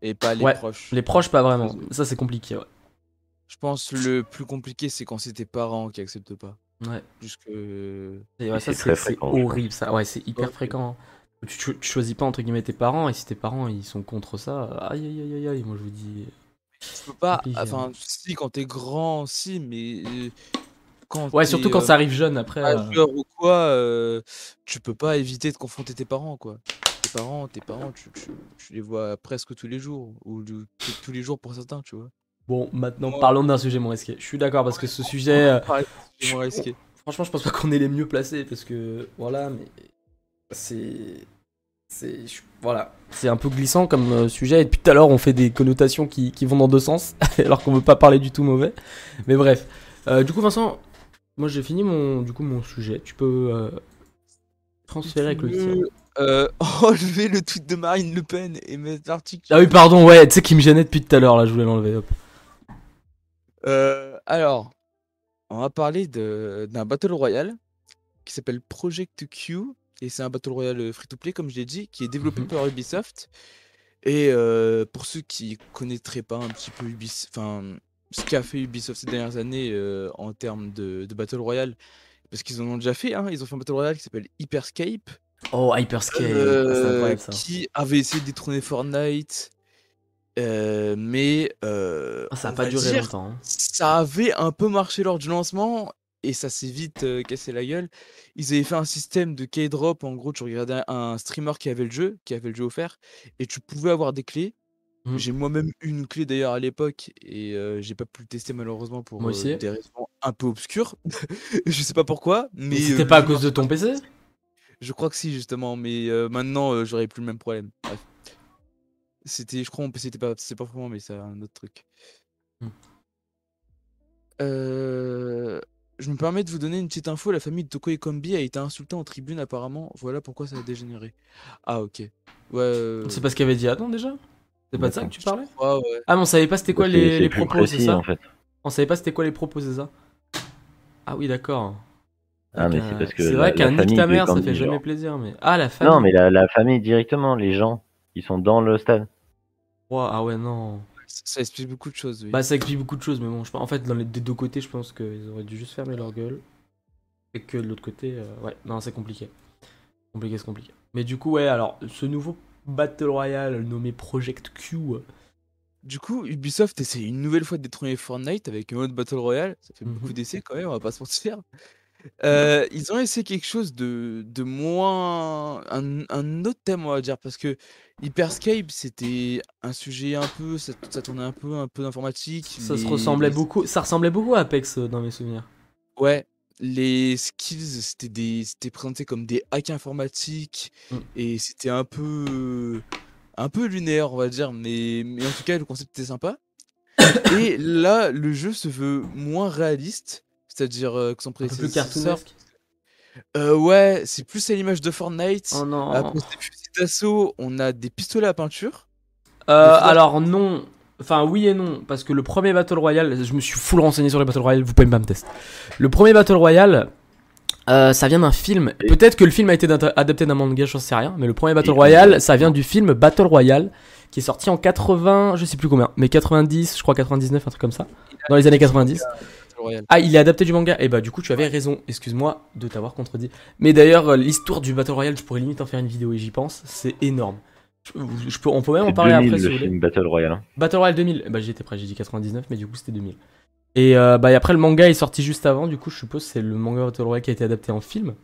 Et pas les Ouais, proches. Les proches, pas vraiment. Ça, c'est compliqué, ouais. Je pense le plus compliqué, c'est quand c'est tes parents qui acceptent pas. Ouais. Plus que. Et ouais, ça, c'est horrible, ça. Ouais, c'est hyper Ouais. fréquent. Tu, cho- tu choisis pas, entre guillemets, tes parents, et si tes parents, ils sont contre ça, aïe, aïe, aïe, aïe, aïe, moi, je vous dis... Tu peux pas. Compliqué, Enfin, si, quand t'es grand, si, mais. Quand Ouais, surtout quand euh, ça arrive jeune, après... euh, majeur ou quoi, euh, tu peux pas éviter de confronter tes parents, quoi. Tes parents, tes parents, tu, tu, tu les vois presque tous les jours, ou tous- les jours pour certains, tu vois. Bon, maintenant, Ouais. parlons d'un sujet moins risqué. Je suis d'accord, parce que ce sujet... euh, moins risqué. Franchement, je pense pas qu'on est les mieux placés parce que voilà, mais c'est c'est voilà, c'est un peu glissant comme sujet et depuis tout à l'heure on fait des connotations qui, qui vont dans deux sens alors qu'on veut pas parler du tout mauvais. Mais bref, Euh, du coup Vincent, moi j'ai fini mon du coup mon sujet. Tu peux euh, transférer avec le Tu veux, euh, enlever le tweet de Marine Le Pen et mettre l'article. Ah oui, pardon, ouais, tu sais qui me gênait depuis tout à l'heure là, je voulais l'enlever. Hop. Euh, alors, on va parler de- d'un Battle Royale qui s'appelle Project Q. Et c'est un Battle Royale free-to-play, comme je l'ai dit, qui est développé Mhm. par Ubisoft. Et euh, pour ceux qui connaîtraient pas un petit peu Ubisoft, enfin, ce qu'a fait Ubisoft ces dernières années euh, en termes de, de Battle Royale, parce qu'ils en ont déjà fait, hein, ils ont fait un Battle Royale qui s'appelle Hyperscape. Oh, Hyperscape, Euh, c'est incroyable ça. qui avait essayé de détrôner Fortnite. euh, mais euh, Ah, ça a on pas duré dire, longtemps. hein. ça avait un peu marché lors du lancement et ça s'est vite euh, cassé la gueule. Ils avaient fait un système de K-drop. En gros, tu regardais un streamer qui avait le jeu, qui avait le jeu offert, et tu pouvais avoir des clés. Mhm. J'ai moi-même une clé d'ailleurs à l'époque et euh, j'ai pas pu le tester malheureusement pour Moi euh, des raisons un peu obscures. je sais pas pourquoi, mais Mais c'était euh, pas à cause de ton PC je crois que si, justement, mais euh, maintenant, euh, j'aurais plus le même problème. Bref. C'était, je crois, mon PC était pas, c'est pas pour moi, mais c'est un autre truc. Hmm. Euh, je me permets de vous donner une petite info. La famille de Toko et Kombi a été insultée en tribune, apparemment. Voilà pourquoi ça a dégénéré. Ah, ok. Ouais. C'est pas ce qu'il avait dit Adam déjà? C'est pas de ça que tu parlais? Crois, ouais. Ah mais on savait pas c'était quoi les, propos, c'est ça? en fait. On savait pas c'était quoi les propos, c'est ça? Ah oui, d'accord. Ah, mais c'est parce que C'est vrai qu'un nique ta mère, ça fait jamais genre. plaisir, mais. Ah, la famille Non, mais la, la famille directement, les gens, ils sont dans le stade. Ouah, Ah ouais, non. Ça, ça explique beaucoup de choses, oui. Bah, ça explique beaucoup de choses, mais bon, je pense... en fait, dans les des deux côtés, je pense qu'ils auraient dû juste fermer leur gueule. Et que de l'autre côté, euh, ouais, non, c'est compliqué. Compliqué, c'est compliqué. Mais du coup, ouais, alors, ce nouveau Battle Royale nommé Project Q. Du coup, Ubisoft essaie une nouvelle fois de détrôner Fortnite avec un mode Battle Royale. Ça fait Mhm. beaucoup d'essais quand même, on va pas se mentir. Euh, ils ont essayé quelque chose de, de moins. Un, un autre thème, on va dire, parce que Hyperscape, c'était un sujet un peu. Ça, ça tournait un peu, un peu d'informatique. Ça se ressemblait beaucoup. Ça ressemblait beaucoup à Apex euh, dans mes souvenirs. Ouais, les skills, c'était des, c'était présenté comme des hacks informatiques Mm. et c'était un peu, un peu lunaire, on va dire, mais, mais en tout cas, le concept était sympa. et là, le jeu se veut moins réaliste, c'est-à-dire euh, que son plus prédécesseur. cartoonesque. Euh, ouais, c'est plus à l'image de Fortnite. Oh non. Après d'assaut, on a des pistolets à peinture. Euh, alors non, enfin oui et non, parce que le premier Battle Royale, je me suis full renseigné sur les Battle Royale, vous pouvez pas me tester. Le premier Battle Royale, euh, ça vient d'un film. Peut-être que le film a été adapté d'un manga, j'en sais rien, mais le premier Battle Royale, ça vient du film Battle Royale, qui est sorti en 80, je sais plus combien, mais 90, je crois 99, un truc comme ça, dans les années 90. Battle Royale. Ah, il est adapté du manga. Et bah, du coup, tu avais raison. Excuse-moi de t'avoir contredit. Mais d'ailleurs, euh, l'histoire du Battle Royale, je pourrais limite en faire une vidéo et j'y pense. C'est énorme. Je, je peux, on peut même en parler 2000 après si le vous voulez. film Battle Royale. hein. Battle Royale 2000. Bah, j'étais prêt, j'ai dit 99, mais du coup, c'était 2000. Et euh, bah, et après, le manga est sorti juste avant. Du coup, je suppose c'est le manga Battle Royale qui a été adapté en film.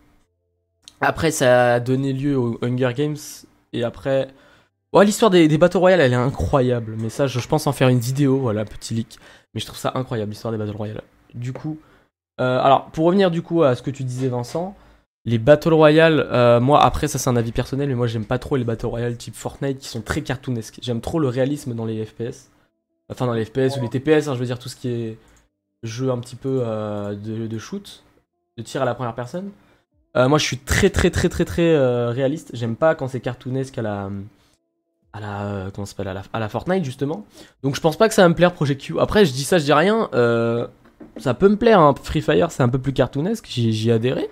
Après, ça a donné lieu aux Hunger Games. Et après, Ouais, l'histoire des, des Battle Royale, elle est incroyable. Mais ça, je, je pense en faire une vidéo, voilà, petit leak. Mais je trouve ça incroyable, l'histoire des Battle Royale. Du coup, euh, alors, pour revenir du coup à ce que tu disais, Vincent, les Battle Royale, euh, moi, après, ça c'est un avis personnel, mais moi j'aime pas trop les Battle Royale type Fortnite qui sont très cartoonesques. J'aime trop le réalisme dans les FPS. Enfin, dans les FPS ou les TPS, hein, je veux dire tout ce qui est jeu un petit peu euh, de, shoot, de tir à la première personne. Euh, moi, je suis très très très très très réaliste. J'aime pas quand c'est cartoonesque à la à la comment s'appelle à la, à la Fortnite justement. Donc je pense pas que ça va me plaire Project Q. Après, je dis ça, je dis rien. ça peut me plaire. hein. Free Fire, c'est un peu plus cartoonesque. J'y ai adhéré.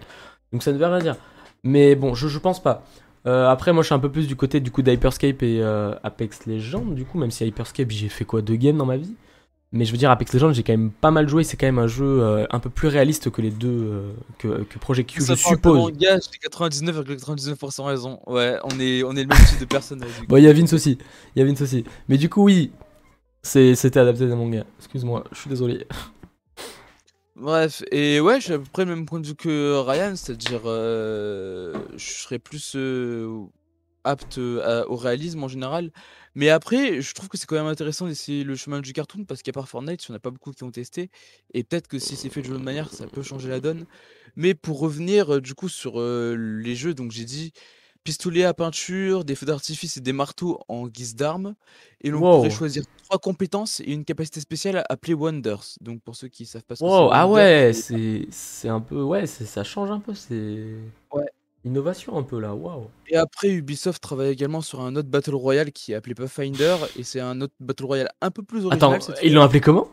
Donc ça ne veut rien dire. Mais bon, je, je pense pas. Euh, après, moi, je suis un peu plus du côté du coup d'Hyperscape et euh, Apex Legends. Du coup, même si Hyperscape, j'ai fait quoi deux games dans ma vie. Mais je veux dire, Apex Legends, j'ai quand même pas mal joué. C'est quand même un jeu euh, un peu plus réaliste que les deux euh, que, que Project Q, je Ça de suppose. j'ai 99,99% raison. Ouais, on est, on est le même type de coup. Bon, il y a Vince aussi. Il y a Vince aussi. Mais du coup, oui, c'est- c'était adapté d'un manga. Excuse-moi, je suis désolé. Bref, et ouais, suis à peu près le même point de vue que Ryan, c'est-à-dire euh, je serais plus euh, apte à- au réalisme en général. Mais après, je trouve que c'est quand même intéressant d'essayer le chemin du cartoon parce qu'à part Fortnite, il n'y en a pas beaucoup qui ont testé. Et peut-être que si c'est fait de bonne manière, ça peut changer la donne. Mais pour revenir euh, du coup sur euh, les jeux, donc j'ai dit pistolet à peinture, des feux d'artifice et des marteaux en guise d'armes. Et l'on Wow. pourrait choisir trois compétences et une capacité spéciale appelée Wonders. Donc pour ceux qui savent pas ce que Wow, c'est ah ouais, c'est- c'est un peu. Ouais, c'est- ça change un peu. C'est. Ouais. Innovation un peu là, waouh. Et après, Ubisoft travaille également sur un autre Battle Royale qui est appelé Pathfinder, et c'est un autre Battle Royale un peu plus original. Attends, ils l'ont appelé comment?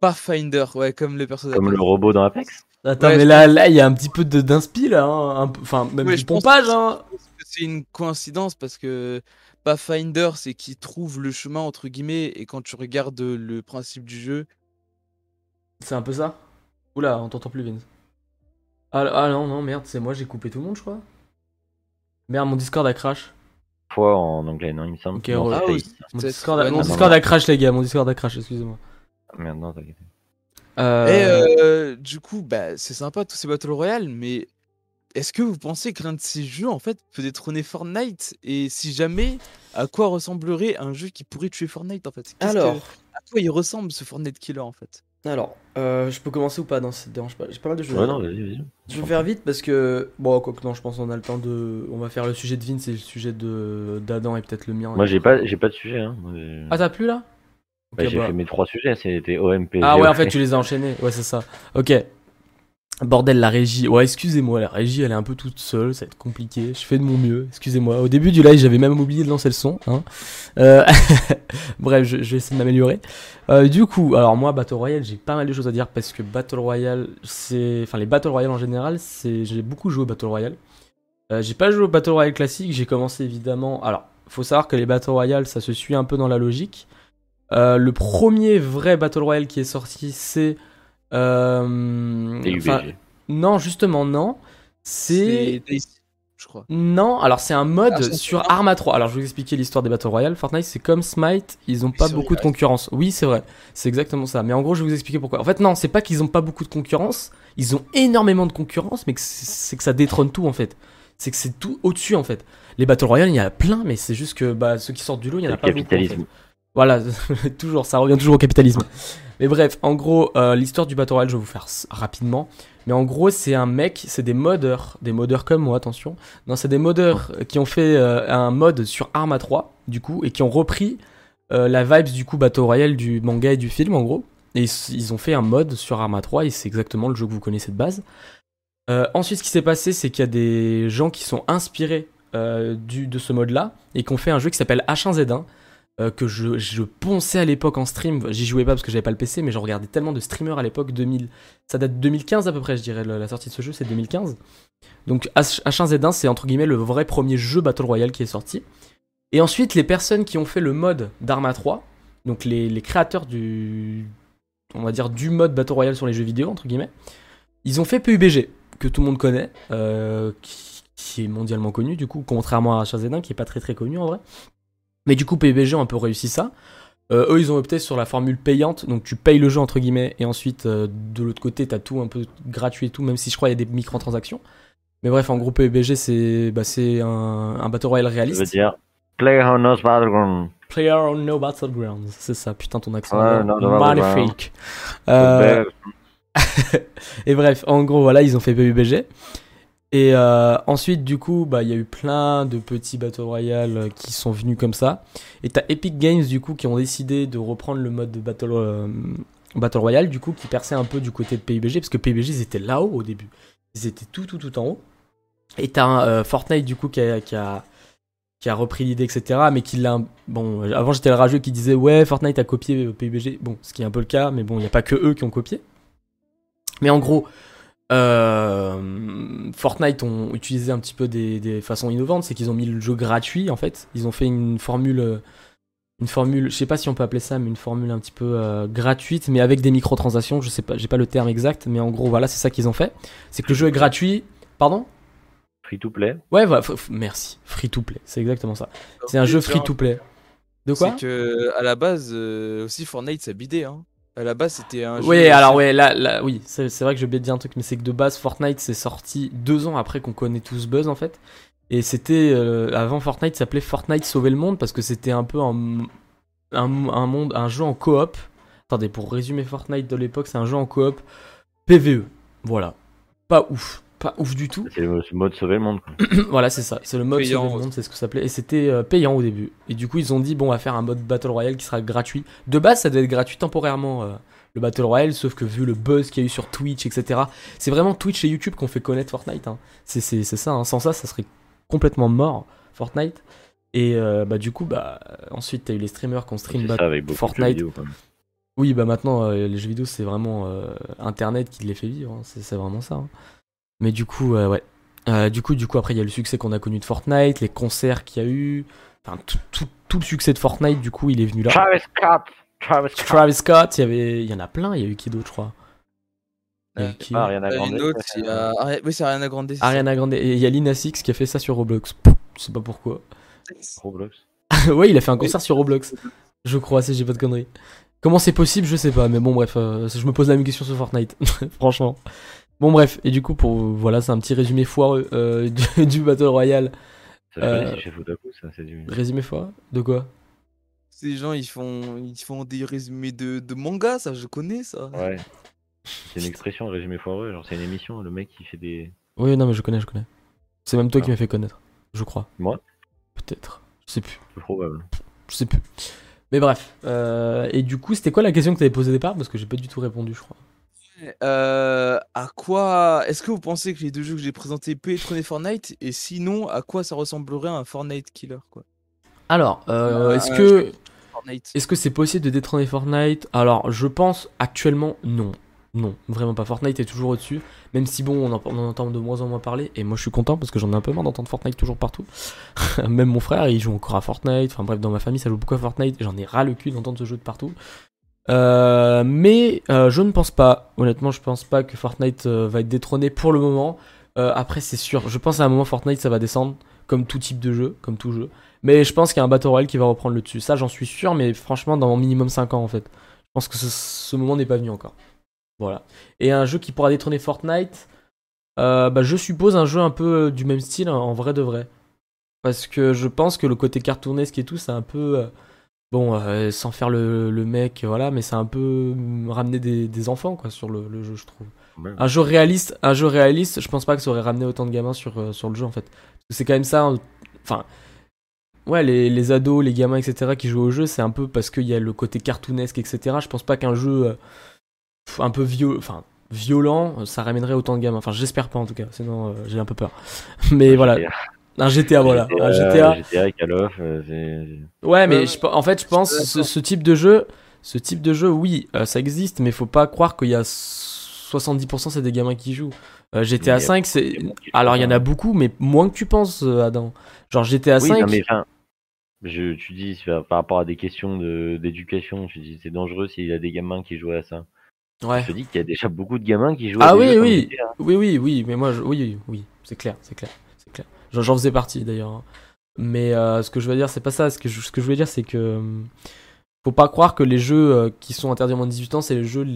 Pathfinder, ouais, comme le personnage. Comme le robot dans Apex? Attends, Ouais, mais là, là, il y a un petit peu de- d'inspi là, hein, un peu- enfin même Ouais, du je pense pompage. que Hein. C'est une coïncidence parce que Pathfinder, c'est qui trouve le chemin, entre guillemets, et quand tu regardes le principe du jeu, C'est un peu ça? Oula, on t'entend plus, Vince. Ah, ah non, non, merde, c'est moi, j'ai coupé tout le monde, je crois. Merde, mon Discord a crash. Fois en anglais, non, il me semble. Ok, Non, Ah oui. Mon Discord, a... ouais, mon non, Discord non. a crash, les gars, mon Discord a crash, excusez-moi. Merde, non, t'inquiète. Euh... Et euh, du coup, bah, c'est sympa tous ces Battle Royale, mais est-ce que vous pensez que l'un de ces jeux, en fait, peut détrôner Fortnite? Et si jamais, à quoi ressemblerait un jeu qui pourrait tuer Fortnite, en fait? Alors. que- À quoi il ressemble ce Fortnite Killer, en fait? Alors, euh, je peux commencer ou pas? Non, ça te dérange pas. J'ai pas mal de Ouais, dire. non, vas-y, vas-y. Je vais faire vite parce que bon quoi que non je pense qu'on a le temps de on va faire le sujet de Vince et le sujet de d'Adam et peut-être le mien. Moi, j'ai pas, j'ai pas de sujet. Hein. Ah t'as plus là? Bah, j'ai bah. fait mes trois sujets, c'était OMP. Ah ouais en fait tu les as enchaînés ouais c'est ça. Ok. Bordel la régie ouais excusez-moi la régie elle est un peu toute seule ça va être compliqué je fais de mon mieux excusez-moi au début du live j'avais même oublié de lancer le son hein. Euh, Bref je, je vais essayer de m'améliorer. Euh, du coup alors moi Battle Royale j'ai pas mal de choses à dire parce que Battle Royale c'est enfin les Battle Royale en général c'est j'ai beaucoup joué au Battle Royale. Euh, j'ai pas joué au Battle Royale classique, j'ai commencé évidemment. Alors, faut savoir que les Battle Royale, ça se suit un peu dans la logique. Euh, le premier vrai Battle Royale qui est sorti, c'est. Euh, non, justement, non. C'est. Je crois. Non, alors c'est un mode Ah, sur Arma 3. Alors je vais vous expliquer l'histoire des Battle Royale. Fortnite, c'est comme Smite, ils ont pas beaucoup vrai, de concurrence. Oui, c'est vrai, c'est exactement ça. Mais en gros, je vais vous expliquer pourquoi. En fait, non, c'est pas qu'ils ont pas beaucoup de concurrence, ils ont énormément de concurrence, mais c'est que ça détrône tout en fait. C'est que c'est tout au-dessus en fait. Les Battle Royale, il y en a plein, mais c'est juste que bah, ceux qui sortent du lot, il y en a Le pas beaucoup. en fait. Voilà, toujours, ça revient toujours au capitalisme. Mais bref, en gros, euh, l'histoire du Battle Royale, je vais vous faire rapidement. Mais en gros, c'est un mec, c'est des modeurs, des modeurs comme moi, attention. Non, c'est des modeurs qui ont fait euh, un mode sur Arma 3, du coup, et qui ont repris euh, la vibes du coup Battle Royale du manga et du film, en gros. Et ils, ont fait un mode sur Arma 3, et c'est exactement le jeu que vous connaissez de base. Ensuite, ce qui s'est passé, c'est qu'il y a des gens qui sont inspirés du, de ce mode-là, et qui ont fait un jeu qui s'appelle H1Z1, euh, que je, je ponçais à l'époque en stream. J'y jouais pas parce que j'avais pas le PC, mais je regardais tellement de streamers à l'époque. 2000, ça date de 2015 à peu près, je dirais. La sortie de ce jeu, c'est 2015. Donc H- H1Z1, c'est entre guillemets le vrai premier jeu Battle Royale qui est sorti. Et ensuite, les personnes qui ont fait le mode d'Arma 3, donc les, créateurs du, on va dire du mode Battle Royale sur les jeux vidéo entre guillemets, ils ont fait PUBG que tout le monde connaît, euh, qui, qui est mondialement connu du coup, contrairement à H1Z1 qui est pas très très connu en vrai. Mais du coup, PUBG ont un peu réussi ça. Euh, eux, ils ont opté sur la formule payante, donc tu payes le jeu entre guillemets, et ensuite euh, de l'autre côté, t'as tout un peu gratuit et tout, même si je crois qu'il y a des microtransactions. Mais bref, en gros, PUBG, c'est bah, c'est un, un Battle Royale Ça veut réaliste. dire Play on Nos Battleground. Player on No Battlegrounds. C'est ça, putain, ton accent. No, no magnifique. Euh, et bref, en gros, voilà, ils ont fait PUBG. Et euh, ensuite, du coup, bah, il y a eu plein de petits Battle Royale euh, qui sont venus comme ça. Et t'as Epic Games, du coup, qui ont décidé de reprendre le mode de Battle, euh, Battle Royale, du coup, qui perçait un peu du côté de PUBG, parce que PUBG, ils étaient là-haut au début. Ils étaient tout, tout, tout en haut. Et t'as Fortnite, du coup, qui a, qui a, qui a repris l'idée, etc. Mais qui l'a. Bon, avant, j'étais le rageux qui disait, ouais, Fortnite a copié PUBG. Bon, ce qui est un peu le cas, mais bon, il n'y a pas que eux qui ont copié. Mais en gros, euh, Fortnite ont utilisé un petit peu des, des façons innovantes, c'est qu'ils ont mis le jeu gratuit en fait. Ils ont fait une formule, une formule, je sais pas si on peut appeler ça, mais une formule un petit peu euh, gratuite, mais avec des microtransactions. Je sais pas, j'ai pas le terme exact, mais en gros voilà, c'est ça qu'ils ont fait. C'est que le jeu est gratuit. Pardon? Free to play. Ouais, voilà, merci. Free to play, c'est exactement ça. C'est un jeu free to play. De quoi? C'est que à la base euh, aussi Fortnite ça bidait hein. À la base c'était un jeu. Oui, alors ouais, là, là oui, c'est vrai que de dire un truc, mais c'est que de base, Fortnite c'est sorti deux ans après qu'on connaît tous Buzz en fait. Et c'était euh, avant Fortnite, s'appelait Fortnite Sauver le monde parce que c'était un peu un, un, un monde, un jeu en coop. Attendez, pour résumer Fortnite de l'époque, c'est un jeu en coop PVE. Voilà, pas ouf, pas ouf du tout. C'est le mode sauver le monde. Quoi. voilà, c'est ça. C'est le mode Payant, Sauver le monde, c'est ce que ça s'appelait. Et c'était euh, payant au début. Et du coup, ils ont dit, bon, on va faire un mode Battle Royale qui sera gratuit. De base, ça devait être gratuit temporairement, euh, le Battle Royale, sauf que vu le buzz qu'il y a eu sur Twitch, etc., c'est vraiment Twitch et YouTube qu'on fait connaître Fortnite. hein. C'est ça. hein. Sans ça, ça serait complètement mort, Fortnite. Et euh, bah, du coup, bah, ensuite, t'as eu les streamers qui ont stream ça avec beaucoup de jeux Fortnite. oui, bah maintenant, euh, les jeux vidéo, c'est vraiment euh, Internet qui les fait vivre. hein. C'est c'est vraiment ça. Mais du coup, euh, ouais. Euh, du coup, du coup, après, il y a le succès qu'on a connu de Fortnite, les concerts qu'il y a eu. Enfin, tout, tout, tout le succès de Fortnite, du coup, il est venu là. Travis Scott. Travis Scott. Travis Scott, il y avait, il y en a plein. Il y a eu qui d'autre, je crois? Il y a eu Euh, qui? Ah, Ariana Grande. une autre, il y a... Ari- Oui, c'est Ariana Grande. Ariana Grande. Et il y a Lina Six qui a fait ça sur Roblox. Je sais pas pourquoi. Roblox. ouais, il a fait un concert sur Roblox. Je crois, si j'ai pas de conneries. Comment c'est possible, je sais pas, mais bon, bref, euh, je me pose la même question sur Fortnite, franchement. Bon, bref, et du coup, pour voilà, c'est un petit résumé foireux euh, du, du Battle Royale. Ça Euh, c'est chez Futaku, ça. C'est du. Résumé foireux De quoi? Ces gens ils font ils font des résumés de, de manga, ça je connais ça. Ouais. C'est une expression, résumé foireux. Genre, c'est une émission. Le mec, il fait des. Oui, non, mais je connais, je connais. C'est même toi qui Ah. m'as fait connaître, je crois. Moi? Peut-être. Je sais plus. C'est probable. Je sais plus. Mais bref. euh, et du coup, c'était quoi la question que t'avais posée au départ? Parce que j'ai pas du tout répondu, je crois. Euh, à quoi est-ce que vous pensez que les deux jeux que j'ai présentés peut détrôner Fortnite? Et sinon à quoi ça ressemblerait un Fortnite killer quoi? Alors, euh, Euh, est-ce que. Fortnite? Est-ce que c'est possible de détrôner Fortnite? Alors, je pense actuellement non. Non, vraiment pas. Fortnite est toujours au-dessus. Même si, bon, on en, on en entend de moins en moins parler. Et moi, je suis content parce que j'en ai un peu marre d'entendre Fortnite toujours partout. Même mon frère, il joue encore à Fortnite. Enfin, bref, dans ma famille, ça joue beaucoup à Fortnite. J'en ai ras le cul d'entendre ce jeu de partout. Euh, mais euh, je ne pense pas. Honnêtement, je pense pas que Fortnite euh, va être détrôné pour le moment. Après, c'est sûr. Je pense à un moment, Fortnite, ça va descendre. Comme tout type de jeu. Comme tout jeu. Mais je pense qu'il y a un Battle Royale qui va reprendre le dessus. Ça, j'en suis sûr, mais franchement, dans minimum 5 ans, en fait. Je pense que ce, moment n'est pas venu encore. Voilà. Et un jeu qui pourra détrôner Fortnite, bah, je suppose un jeu un peu du même style, en vrai de vrai. Parce que je pense que le côté cartoonesque et tout, c'est un peu. Bon, euh, sans faire le, le mec, voilà, mais c'est un peu euh, ramener des, des enfants, quoi, sur le, le jeu, je trouve. Ouais. Un jeu réaliste, un jeu réaliste, je pense pas que ça aurait ramené autant de gamins sur, euh, sur le jeu en fait. C'est quand même ça. hein. Enfin, ouais, les, les ados, les gamins, etc. qui jouent au jeu, c'est un peu parce qu'il y a le côté cartoonesque, etc. Je pense pas qu'un jeu euh, un peu vieux, enfin violent, ça ramènerait autant de gamins. Enfin, j'espère pas en tout cas. Sinon, euh, j'ai un peu peur. Mais voilà, un GTA, voilà, un GTA. GTA, Call of, euh, c'est. Ouais, mais Ouais, je pe- en fait, je pense ce, ce type de jeu, ce type de jeu, oui, euh, ça existe, mais faut pas croire qu'il y a 70% c'est des gamins qui jouent. Euh, GTA Mais, 5, c'est alors il y en ça. a beaucoup, mais moins que tu penses, euh, Adam. Genre GTA Oui, 5. non, mais enfin, je, tu dis par rapport à des questions de- d'éducation, tu dis c'est dangereux s'il y a des gamins qui jouent à ça. Ouais. Je te dis qu'il y a déjà beaucoup de gamins qui jouent Ah à oui, oui. GTA. Oui, oui, oui, mais moi, je- oui, oui, oui, c'est clair, c'est clair, c'est clair. J'en faisais partie d'ailleurs. hein. Mais euh, ce que je veux dire, c'est pas ça. Ce que je, ce voulais dire, c'est que euh, faut pas croire que les jeux euh, qui sont interdits aux moins de 18 ans, c'est les jeux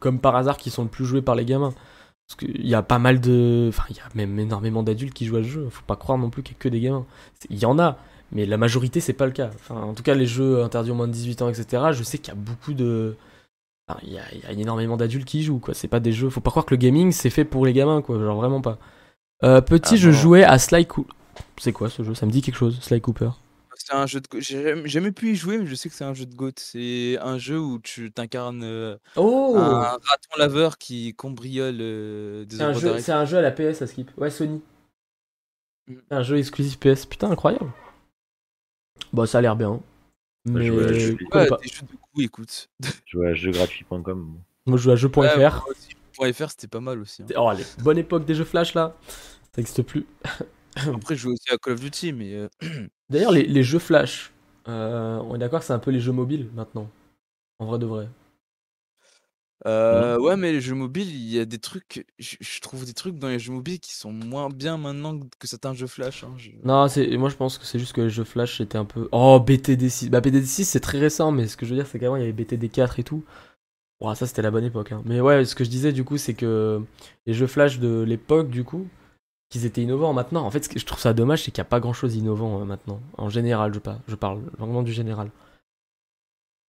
comme par hasard qui sont le plus joués par les gamins. Parce qu'il y a pas mal de. Enfin, il y a même énormément d'adultes qui jouent à ce jeu. Faut pas croire non plus qu'il y a que des gamins. Il y en a, mais la majorité, c'est pas le cas. Enfin, en tout cas, les jeux interdits aux moins de 18 ans, etc., je sais qu'il y a beaucoup de. Enfin, il y a, y a énormément d'adultes qui jouent, quoi. C'est pas des jeux. Faut pas croire que le gaming, c'est fait pour les gamins, quoi. Genre, vraiment pas. Euh, petit, Ah je jouais à Sly Cooper. C'est quoi ce jeu? Ça me dit quelque chose, Sly Cooper. C'est un jeu de. go- J'ai jamais- pu y jouer, mais je sais que c'est un jeu de GOAT. C'est un jeu où tu t'incarnes euh, Oh un raton laveur qui cambriole euh, des C'est un, œuvres jeu, d'art. c'est un jeu à la PS à Skip. Ouais, Sony. Mm. C'est un jeu exclusif PS. Putain, incroyable. Bah, ça a l'air bien. Mais. je vois, je- je Ouais, connais pas. des jeux de coups, écoute. Je vois à jeuxgratuits.com. Moi, je joue à jeu.fr. Ouais, moi aussi, Point .fr, c'était pas mal aussi. hein. Oh, bonne époque des jeux Flash là. Ça n'existe plus. Après, je jouais aussi à Call of Duty, mais euh, D'ailleurs, les, les jeux Flash, euh, on est d'accord que c'est un peu les jeux mobiles maintenant. En vrai de vrai. euh, ouais, mais les jeux mobiles, il y a des trucs. Je, je trouve des trucs dans les jeux mobiles qui sont moins bien maintenant que certains jeux Flash. hein, je- Non, c'est moi je pense que c'est juste que les jeux Flash c'était un peu. Oh, BTD6. Bah, BTD6 c'est très récent, mais ce que je veux dire c'est qu'avant il y avait BTD4 et tout. Ouah, ça c'était la bonne époque. hein. Mais ouais, ce que je disais du coup, c'est que les jeux Flash de l'époque, du coup, qu'ils étaient innovants maintenant. En fait, ce que je trouve ça dommage, c'est qu'il n'y a pas grand chose d'innovant euh, maintenant. En général, je, par- je parle vraiment du général.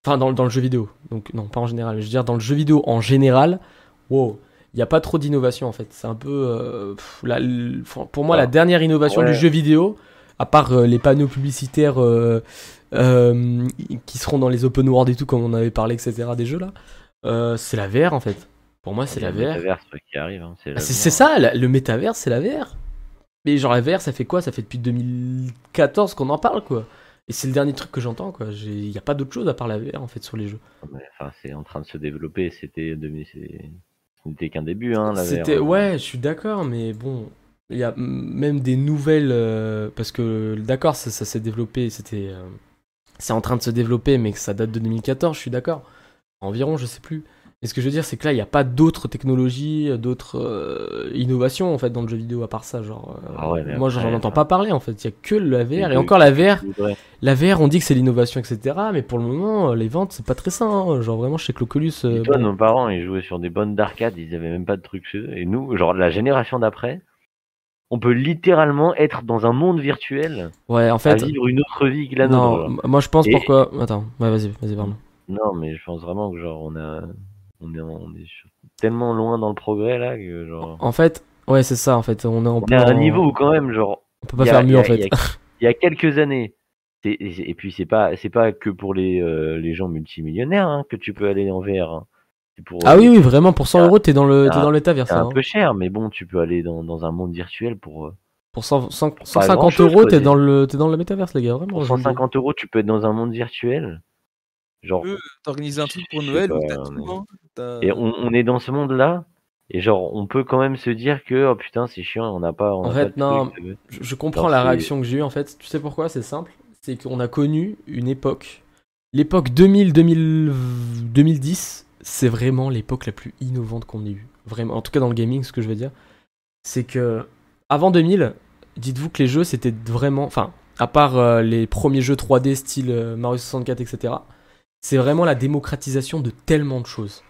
Enfin, dans, dans le jeu vidéo. Donc, non, pas en général. mais Je veux dire, dans le jeu vidéo en général, wow, il n'y a pas trop d'innovation en fait. C'est un peu. euh, pff, la- pour moi, la Ah, dernière innovation ouais. du jeu vidéo, à part euh, les panneaux publicitaires qui seront dans les open world et tout, comme on avait parlé, etc., des jeux là, c'est la VR en fait. Pour moi, c'est la VR. métaverse, ouais, qui arrive. hein, c'est Ah, c'est ça, la- le métavers, c'est la VR. Mais genre la VR, ça fait quoi? Ça fait depuis 2014 qu'on en parle, quoi. Et c'est le dernier truc que j'entends, quoi. Il n'y a pas d'autre chose à part la VR, en fait, sur les jeux. Mais, Enfin, c'est en train de se développer. C'était n'était qu'un début, hein, la VR. C'était ouais, je suis d'accord, mais bon, il y a même des nouvelles euh, parce que d'accord, ça, ça s'est développé, c'était, euh, c'est en train de se développer, mais que ça date de 2014, je suis d'accord. Environ, je sais plus. Mais ce que je veux dire, c'est que là, il n'y a pas d'autres technologies, d'autres euh, innovations en fait dans le jeu vidéo à part ça. Genre, euh, Ah ouais, moi, j'en entends pas parler en fait. Il y a que la VR Et et encore la VR. La VR, on dit que c'est l'innovation, etc. Mais pour le moment, euh, les ventes, c'est pas très sain. hein. Genre vraiment, chez Cloculus. euh, bon. nos parents, ils jouaient sur des bonnes d'arcade, ils avaient même pas de trucs chez eux. Et nous, genre la génération d'après, on peut littéralement être dans un monde virtuel, Ouais, en à fait. vivre une autre vie que la Non, nôtre. moi je pense Et- pourquoi. Attends, ouais, vas-y, vas-y, pardon. Non, mais je pense vraiment que genre on a, on est, on est sur- tellement loin dans le progrès là que genre. En fait, ouais, c'est ça, en fait. On est en On est à un niveau où quand même genre. On peut pas a- faire mieux, a- en fait. Il y, a, il y a quelques années. Et, et puis c'est pas, c'est pas que pour les, euh, les gens multimillionnaires hein, que tu peux aller en VR. hein. Pour, Ah euh, oui, oui, vraiment, pour 100 Ah, euros, t'es dans le, t'es dans le C'est ça. un hein. peu cher, mais bon, tu peux aller dans, dans un monde virtuel pour. euh, Pour 100 100 pas 150 grand-chose, euros, t'es dans le, t'es dans le métavers, les gars, vraiment. Pour je vous le dis. 150 euros, tu peux être dans un monde virtuel. Genre, Euh, T'organises un truc pour Noël t'as tout, hein. T'as- et on, on est dans ce monde-là, et genre, on peut quand même se dire que, oh putain, c'est chiant, on n'a pas. On En fait, pas non, truc, euh. Je, je comprends la c'est- réaction que j'ai eue, en fait. Tu sais pourquoi? C'est simple. C'est qu'on a connu une époque. L'époque 2000, 2000, 2010, c'est vraiment l'époque la plus innovante qu'on ait eue. Vraiment. En tout cas, dans le gaming, ce que je veux dire. C'est que, avant 2000, dites-vous que les jeux, c'était vraiment. Enfin, à part euh, les premiers jeux 3D style euh, Mario 64, etc., c'est vraiment la démocratisation de tellement de choses.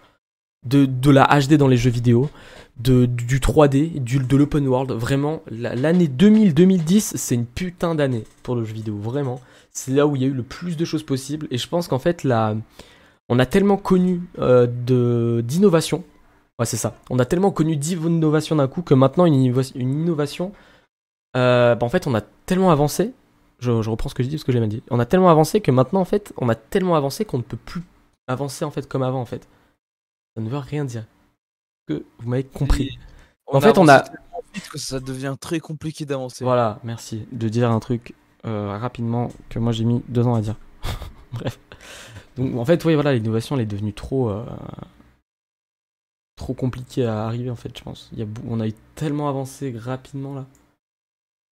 De, la HD dans les jeux vidéo, du 3D, du, de l'open world. Vraiment, la- l'année 2000-2010, c'est une putain d'année pour le jeu vidéo. Vraiment. C'est là où il y a eu le plus de choses possibles. Et je pense qu'en fait, on a tellement connu euh, d'innovation. Ouais, c'est ça. On a tellement connu d'innovation d'un coup que maintenant, une innovation. euh, bah, en fait, on a tellement avancé. Je, je reprends ce que je dis parce que j'ai mal dit. On a tellement avancé que maintenant, en fait, on a tellement avancé qu'on ne peut plus avancer en fait comme avant en fait. Ça ne veut rien dire. Que vous m'avez compris. En fait, on a- vite que ça devient très compliqué d'avancer. Voilà, merci de dire un truc euh, rapidement que moi j'ai mis deux ans à dire. Bref. Donc en fait, oui, voilà, l'innovation elle est devenue trop, euh, trop compliquée à arriver en fait, je pense. Il y a, on a eu tellement avancé rapidement là.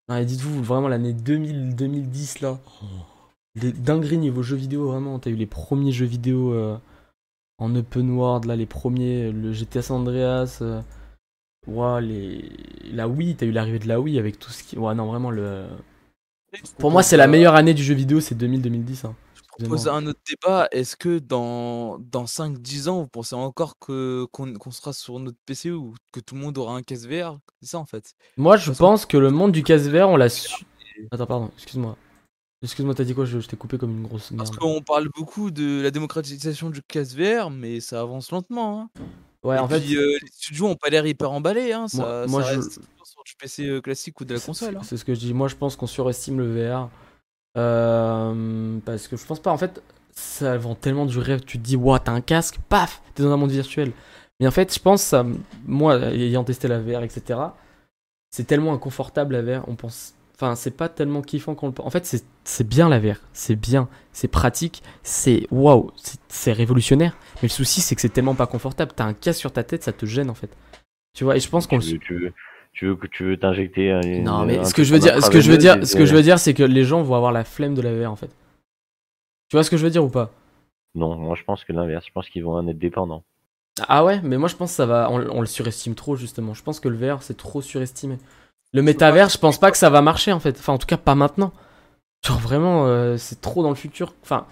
Non, et dites-vous vraiment l'année 2000, 2010 là, dingueries niveau jeux vidéo vraiment. T'as eu les premiers jeux vidéo euh, en open world là, les premiers, le GTA San Andreas. euh, les... la Wii, t'as eu l'arrivée de la Wii avec tout ce qui. Ouais, non, vraiment, le. Pour moi, c'est la meilleure année du jeu vidéo, c'est 2000-2010. hein. Je proposer un autre débat. Est-ce que dans, dans 5-10 ans, vous pensez encore que qu'on qu'on sera sur notre PC ou que tout le monde aura un casque VR? C'est ça en fait. Moi, je pense que le monde du casque VR, on l'a su. Attends, pardon, excuse-moi. Excuse-moi, t'as dit quoi? Je, je t'ai coupé comme une grosse Parce merde. qu'on parle beaucoup de la démocratisation du casque VR, mais ça avance lentement. Hein. Ouais, Et en fait, euh, les studios ont pas l'air hyper emballés. Hein. Ça, Moi- ça je- reste sur du PC euh, classique ou de la c'est- console. hein. C'est ce que je dis. Moi, je pense qu'on surestime le VR. Euh, parce que je pense pas. En fait, ça vend tellement du rêve. Tu te dis, waouh, t'as un casque, paf, t'es dans un monde virtuel. Mais en fait, je pense, moi, ayant testé la VR, etc., c'est tellement inconfortable la VR. On pense. Enfin, c'est pas tellement kiffant qu'on le. En fait, c'est- bien la VR. C'est bien. C'est pratique. C'est waouh. c'est- révolutionnaire. Mais le souci, c'est que c'est tellement pas confortable. T'as un casque sur ta tête, ça te gêne en fait. Tu vois, et je pense qu'on Tu tu veux que tu veux t'injecter un. non, mais ce que je veux dire, ce que je veux dire, ce que je veux dire, c'est que les gens vont avoir la flemme de la VR en fait. Tu vois ce que je veux dire ou pas? Non, moi je pense que l'inverse. Je pense qu'ils vont en être dépendants. Ah ouais, mais moi je pense que ça va, on, on le surestime trop justement. Je pense que le VR c'est trop surestimé. Le métavers, je pense pas que ça va marcher en fait. Enfin, en tout cas, pas maintenant. Genre vraiment, euh, c'est trop dans le futur. Enfin,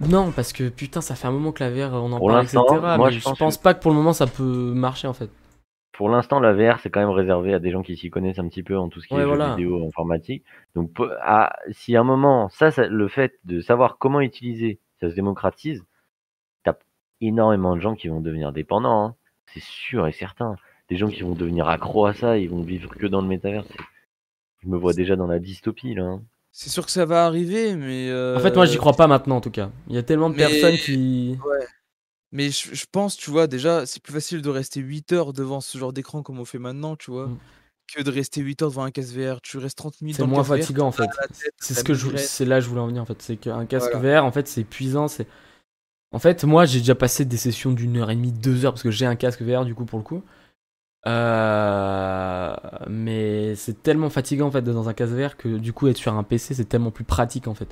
non, parce que putain, ça fait un moment que la VR, on en Pour parle, etc. moi, mais je je pense pense que- pas que pour le moment ça peut marcher en fait. Pour l'instant, la VR, c'est quand même réservé à des gens qui s'y connaissent un petit peu en tout ce qui Ouais, est jeux vidéo, informatique. Donc, à, si à un moment, ça, ça- le fait de savoir comment utiliser, ça se démocratise, t'as énormément de gens qui vont devenir dépendants. hein. C'est sûr et certain. Des gens qui vont devenir accros à ça, ils vont vivre que dans le métavers. Je me vois déjà dans la dystopie, là. hein. C'est sûr que ça va arriver, mais. En fait, moi j'y euh, crois pas maintenant en tout cas. Il y a tellement de mais- personnes qui. Mais je, je pense, tu vois, déjà, c'est plus facile de rester 8 heures devant ce genre d'écran comme on fait maintenant, tu vois, Mm. que de rester 8 heures devant un casque VR. Tu restes 30 minutes C'est moins VR, fatigant en fait. C'est ce que je, c'est là que je voulais en venir en fait. C'est qu'un casque Voilà. VR en fait c'est épuisant. C'est en fait moi j'ai déjà passé des sessions d'une heure et demie, deux heures parce que j'ai un casque VR du coup pour le coup. Euh, mais c'est tellement fatigant en fait d'être dans un casque VR que du coup être sur un PC c'est tellement plus pratique en fait.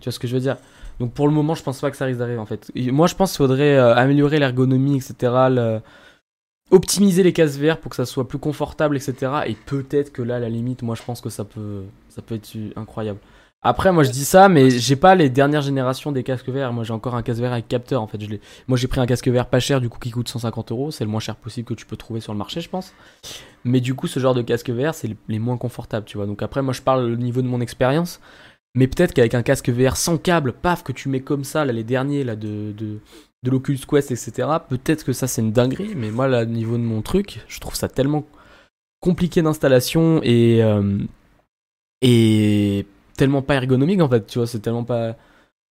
Tu vois ce que je veux dire? Donc pour le moment je pense pas que ça risque d'arriver en fait. Moi je pense qu'il faudrait euh, améliorer l'ergonomie etc. optimiser les casques VR pour que ça soit plus confortable, etc. Et peut-être que là, à la limite, moi, je pense que ça peut, ça peut être incroyable. Après, moi, je dis ça, mais j'ai pas les dernières générations des casques VR. Moi, j'ai encore un casque VR avec capteur, en fait. Moi, j'ai pris un casque VR pas cher, du coup, qui coûte 150 euros. C'est le moins cher possible que tu peux trouver sur le marché, je pense. Mais du coup, ce genre de casque VR, c'est les- les moins confortables, tu vois. Donc après, moi, je parle au niveau de mon expérience. Mais peut-être qu'avec un casque VR sans câble, paf, que tu mets comme ça, là, les derniers, là, de, de, de l'Oculus Quest, etc. Peut-être que ça, c'est une dinguerie, mais moi, là, au niveau de mon truc, je trouve ça tellement compliqué d'installation et, euh, et tellement pas ergonomique, en fait, tu vois, c'est tellement pas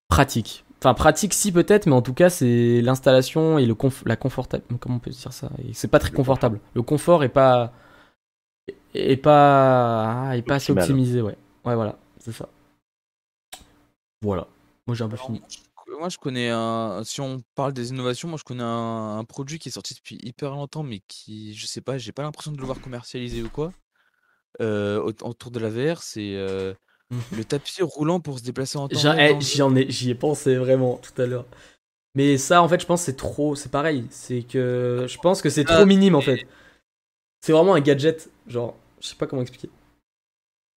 pratique. Enfin, pratique, si, peut-être, mais en tout cas, c'est l'installation et le conf- la confortable. Comment on peut dire ça? Et C'est pas très confortable. Le confort est pas. est pas. est pas assez optimisé, ouais. Ouais, voilà, c'est ça. Voilà. Moi, j'ai un peu Alors, fini. moi, je- connais un. Si on parle des innovations, moi, je connais un, un produit qui est sorti depuis hyper longtemps, mais qui, je sais pas, j'ai pas l'impression de le voir commercialisé ou quoi. euh, au- autour de la VR, c'est euh, le tapis roulant pour se déplacer en temps J'en eh, ai, j'y ai pensé vraiment tout à l'heure. Mais ça, en fait, je pense que c'est trop. C'est pareil. C'est que je pense que c'est trop Ah, minime en fait. C'est vraiment un gadget. Genre, je sais pas comment expliquer.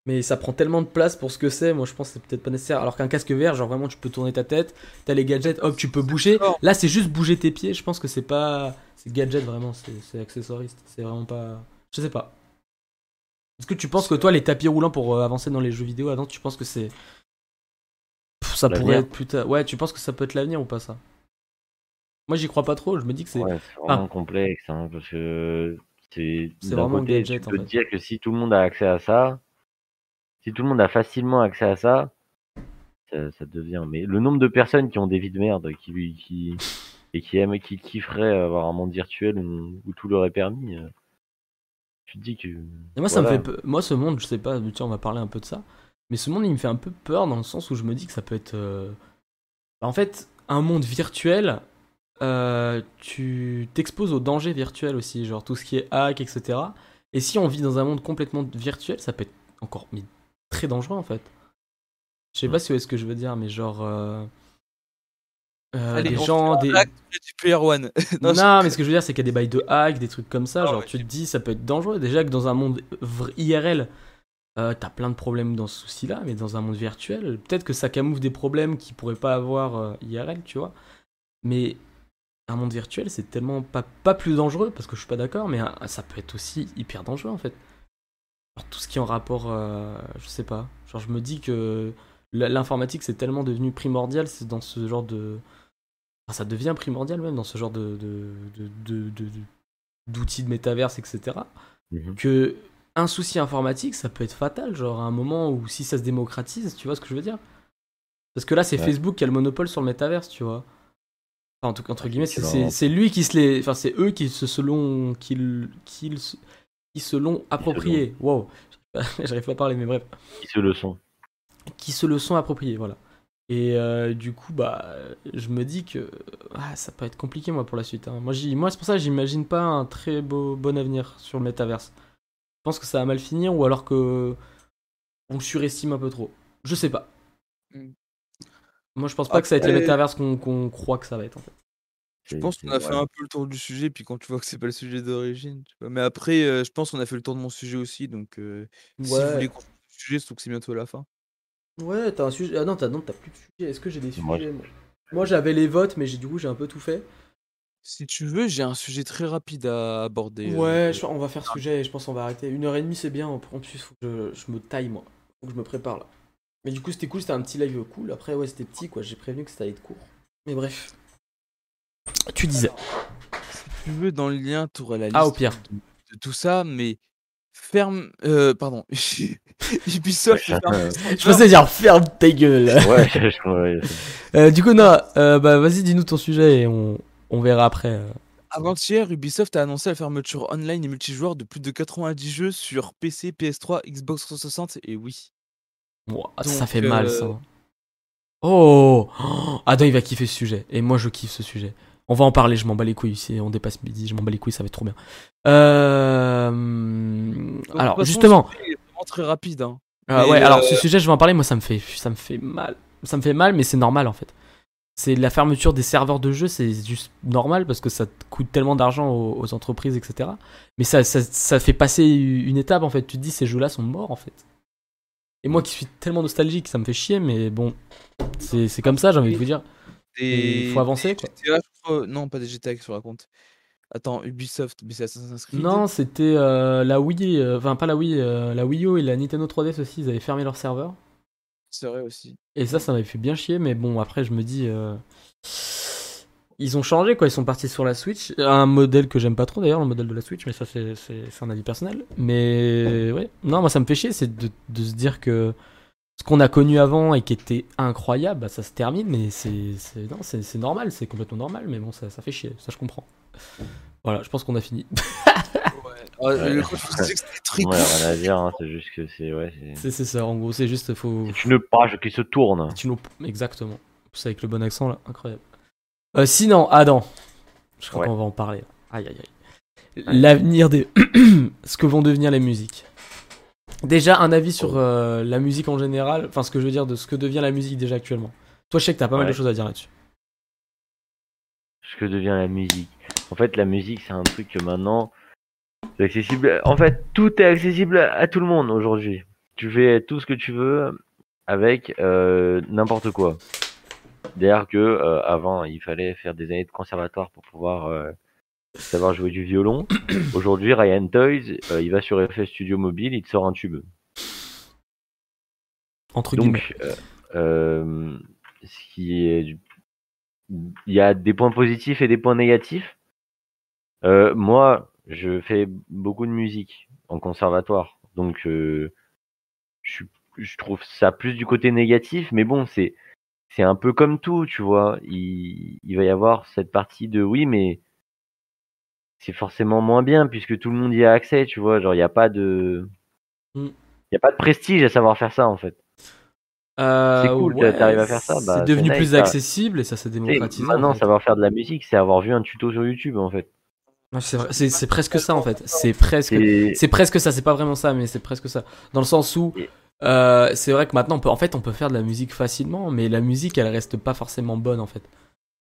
Mais ça prend tellement de place pour ce que c'est. Moi, je pense que c'est peut-être pas nécessaire. Alors qu'un casque VR, genre vraiment, tu peux tourner ta tête. T'as les gadgets. Hop, tu peux bouger. Là, c'est juste bouger tes pieds. Je pense que c'est pas. C'est gadget vraiment. C'est c'est accessoiriste. C'est vraiment pas. Je sais pas. Est-ce que tu penses que toi, les tapis roulants pour euh, avancer dans les jeux vidéo, Adam, tu penses que c'est. Pff, Ça pourrait être putain. Ouais, tu penses que ça peut être l'avenir ou pas ça? Moi, j'y crois pas trop. Je me dis que c'est. Ouais, c'est vraiment complexe, hein, parce que c'est vraiment un côté, gadget, tu en peux fait. te dire que si tout le monde a accès à ça, si tout le monde a facilement accès à ça, ça, ça devient. Mais le nombre de personnes qui ont des vies de merde, qui, qui et qui aiment, qui kifferaient avoir un monde virtuel où, où tout leur est permis, euh, tu te dis que. Et moi, ça me fait. Moi, ce monde, je sais pas. Tiens, on va parler un peu de ça. Mais ce monde, il me fait un peu peur dans le sens où je me dis que ça peut être. euh, en fait, un monde virtuel. euh, tu t'exposes aux dangers virtuels aussi, genre tout ce qui est hack, etc. Et si on vit dans un monde complètement virtuel, ça peut être encore mais très dangereux en fait. Je sais pas si vous voyez ce que je veux dire, mais genre. euh, euh, Allez, des gens, des, hack Player One. non, Non, mais ce que je veux dire, c'est qu'il y a des bails de hack, des trucs comme ça. Ah genre, ouais, tu te dis, ça peut être dangereux. Déjà que dans un monde IRL, Euh, T'as plein de problèmes dans ce souci-là, mais dans un monde virtuel, peut-être que ça camoufle des problèmes qu'ils pourraient pas avoir euh, IRL, tu vois. Mais un monde virtuel, c'est tellement pas, pas plus dangereux, parce que je suis pas d'accord, mais ça peut être aussi hyper dangereux en fait. Alors, tout ce qui est en rapport, euh, je sais pas. Genre, je me dis que l'informatique c'est tellement devenu primordial, c'est dans ce genre de. Enfin, ça devient primordial même dans ce genre de, de, de, de- de- de- d'outils de métaverse, etc. Mhm. Que un souci informatique, ça peut être fatal, genre à un moment où si ça se démocratise, tu vois ce que je veux dire? Parce que là, c'est Ouais. Facebook qui a le monopole sur le métaverse, tu vois. Enfin, en tout cas, entre guillemets, c'est, lui qui se les. Enfin, c'est eux qui se selon. qui, qui, qui se l'ont approprié. Wow. J'arrive pas à parler, mais bref. Qui se le sont. Qui se le sont appropriés, voilà. Et euh, du coup, bah, je me dis que ah, ça peut être compliqué, moi, pour la suite. hein. Moi, c'est pour ça que j'imagine pas un très beau, bon avenir sur le métaverse. Je pense que ça va mal finir, ou alors que on le surestime un peu trop. Je sais pas. Mm. Moi, je pense pas que ça va être les Après- métaverses qu'on croit que ça va être, en fait. Je pense qu'on a fait un peu le tour du sujet, puis quand tu vois que c'est pas le sujet d'origine. Mais après, euh, je pense qu'on a fait le tour de mon sujet aussi, donc euh, si vous voulez qu'on le sujet, surtout que c'est bientôt la fin. Ouais, t'as un sujet. Ah non, t'as non, t'as plus de sujet. Est-ce que j'ai des sujets Moi, j'avais les votes, mais j'ai du coup, j'ai un peu tout fait. Si tu veux, j'ai un sujet très rapide à aborder. euh, Ouais, je- on va faire sujet et je pense qu'on va arrêter. Une heure et demie, c'est bien. En plus, faut que je, je me taille, moi. Faut que je me prépare là. Mais du coup, c'était cool. C'était un petit live cool. Après, ouais, c'était petit, quoi. J'ai prévenu que ça allait être court. Mais bref. Tu disais. Si tu veux, dans le lien, tu auras la liste Ah, au pire. de, de tout ça, mais ferme. Euh, pardon. Ubisoft ferme Je pensais dire ferme ta gueule. Ouais, je- ouais, Euh, du coup, non. euh, bah, vas-y, dis-nous ton sujet et on, on verra après. Avant-hier, Ubisoft a annoncé la fermeture online et multijoueur de plus de 90 jeux sur PC, PS3, Xbox 360 et oui. Ouah, ça Donc, fait mal, ça. Oh, oh Adam, il va kiffer ce sujet. Et moi, je kiffe ce sujet. On va en parler, je m'en bats les couilles. Si on dépasse midi, je m'en bats les couilles, ça va être trop bien. Euh... Donc, Alors, façon, justement. vraiment très rapide. Hein. Ah ouais, alors euh, ce sujet, je vais en parler. Moi, ça me fait, ça me fait mal. Ça me fait mal, mais c'est normal en fait. C'est la fermeture des serveurs de jeux, c'est juste normal parce que ça te coûte tellement d'argent aux, aux entreprises, etc. Mais ça, ça, ça fait passer une étape en fait. Tu te dis, ces jeux-là sont morts en fait. Et moi qui suis tellement nostalgique, ça me fait chier, mais bon, c'est c'est comme ça, j'ai envie de vous dire. Des... faut avancer, des quoi. GTA, crois- Non, pas des GTA que je raconte. Attends, Ubisoft, mais c'est Assassin's Creed? Non, c'était euh, la Wii, euh, enfin pas la Wii, euh, la Wii U et la Nintendo 3DS aussi, ils avaient fermé leur serveur. C'est vrai aussi. Et ça, ça m'avait fait bien chier, mais bon, après, je me dis. euh, Ils ont changé, quoi. Ils sont partis sur la Switch. Un modèle que j'aime pas trop, d'ailleurs, le modèle de la Switch, mais ça, c'est un avis personnel. Mais ouais, non, moi, ça me fait chier, c'est de, de se dire que ce qu'on a connu avant et qui était incroyable, bah, ça se termine, mais c'est c'est- c'est c'est normal, c'est complètement normal, mais bon, ça, ça fait chier, ça, je comprends. Voilà, je pense qu'on a fini. Ouais, court. rien à dire, hein, c'est juste que c'est. Ouais, c'est- C'est c'est ça, en gros, c'est juste, faut. c'est une page qui se tourne. Exactement. C'est avec le bon accent là, incroyable. Euh, sinon, Adam, je crois Ouais. qu'on va en parler. Aïe aïe aïe. L'avenir des. ce que vont devenir les musiques. Déjà, un avis sur euh, la musique en général, enfin ce que je veux dire de ce que devient la musique déjà actuellement. Toi, je sais que t'as pas mal de choses à dire là-dessus. ce que devient la musique. En fait, la musique, c'est un truc que maintenant, c'est accessible. En fait, tout est accessible à tout le monde aujourd'hui. Tu fais tout ce que tu veux avec euh, n'importe quoi. D'ailleurs que euh, avant, il fallait faire des années de conservatoire pour pouvoir savoir jouer du violon. Aujourd'hui, Ryan Toys, euh, il va sur FS Studio Mobile, il te sort un tube. Entre. Donc, euh, euh, ce qui est, du- il y a des points positifs et des points négatifs. Moi, je fais beaucoup de musique en conservatoire, donc je, trouve ça plus du côté négatif, mais bon, c'est c'est un peu comme tout, tu vois. Il, il va y avoir cette partie de oui, mais c'est forcément moins bien puisque tout le monde y a accès, tu vois. Genre, il n'y a pas de, Mm. y a pas de prestige à savoir faire ça en fait. Euh, c'est cool, ouais, t'arrives à faire ça, bah, c'est devenu plus accessible et ça s'est démocratisé. en maintenant, fait. savoir faire de la musique, c'est avoir vu un tuto sur YouTube en fait. C'est presque ça en fait. C'est presque. C'est presque ça, c'est pas vraiment ça, mais c'est presque ça. Dans le sens où, euh, c'est vrai que maintenant, on peut, en fait, on peut faire de la musique facilement, mais la musique, elle reste pas forcément bonne en fait.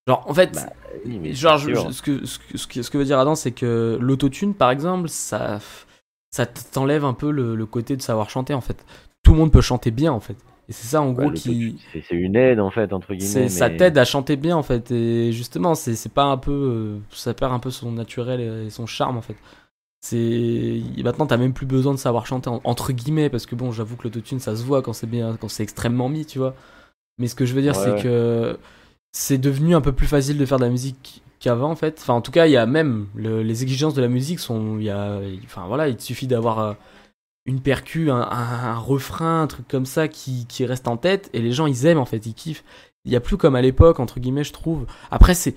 Genre, en fait, Bah, oui, mais genre, je- je- ce, que, ce, que, ce que- veut dire Adam, c'est que l'autotune, par exemple, ça, ça t'enlève un peu le, le côté de savoir chanter en fait. Tout le monde peut chanter bien en fait. Et c'est ça en Bah, gros qui. c'est- une aide en fait, entre guillemets. Ça t'aide à chanter bien en fait. Et justement, c'est pas un peu. euh, ça perd un peu son naturel et son charme en fait. C'est maintenant t'as même plus besoin de savoir chanter en- entre guillemets parce que bon j'avoue que l'autotune ça se voit quand c'est bien quand c'est extrêmement mis tu vois mais ce que je veux dire Ouais, c'est que c'est devenu un peu plus facile de faire de la musique qu'avant en fait. Enfin en tout cas il y a même le- les exigences de la musique sont il y a enfin voilà il te suffit d'avoir euh, une percu un, refrain un truc comme ça qui, reste en tête et les gens ils aiment en fait ils kiffent. Il y a plus comme à l'époque entre guillemets je trouve. Après c'est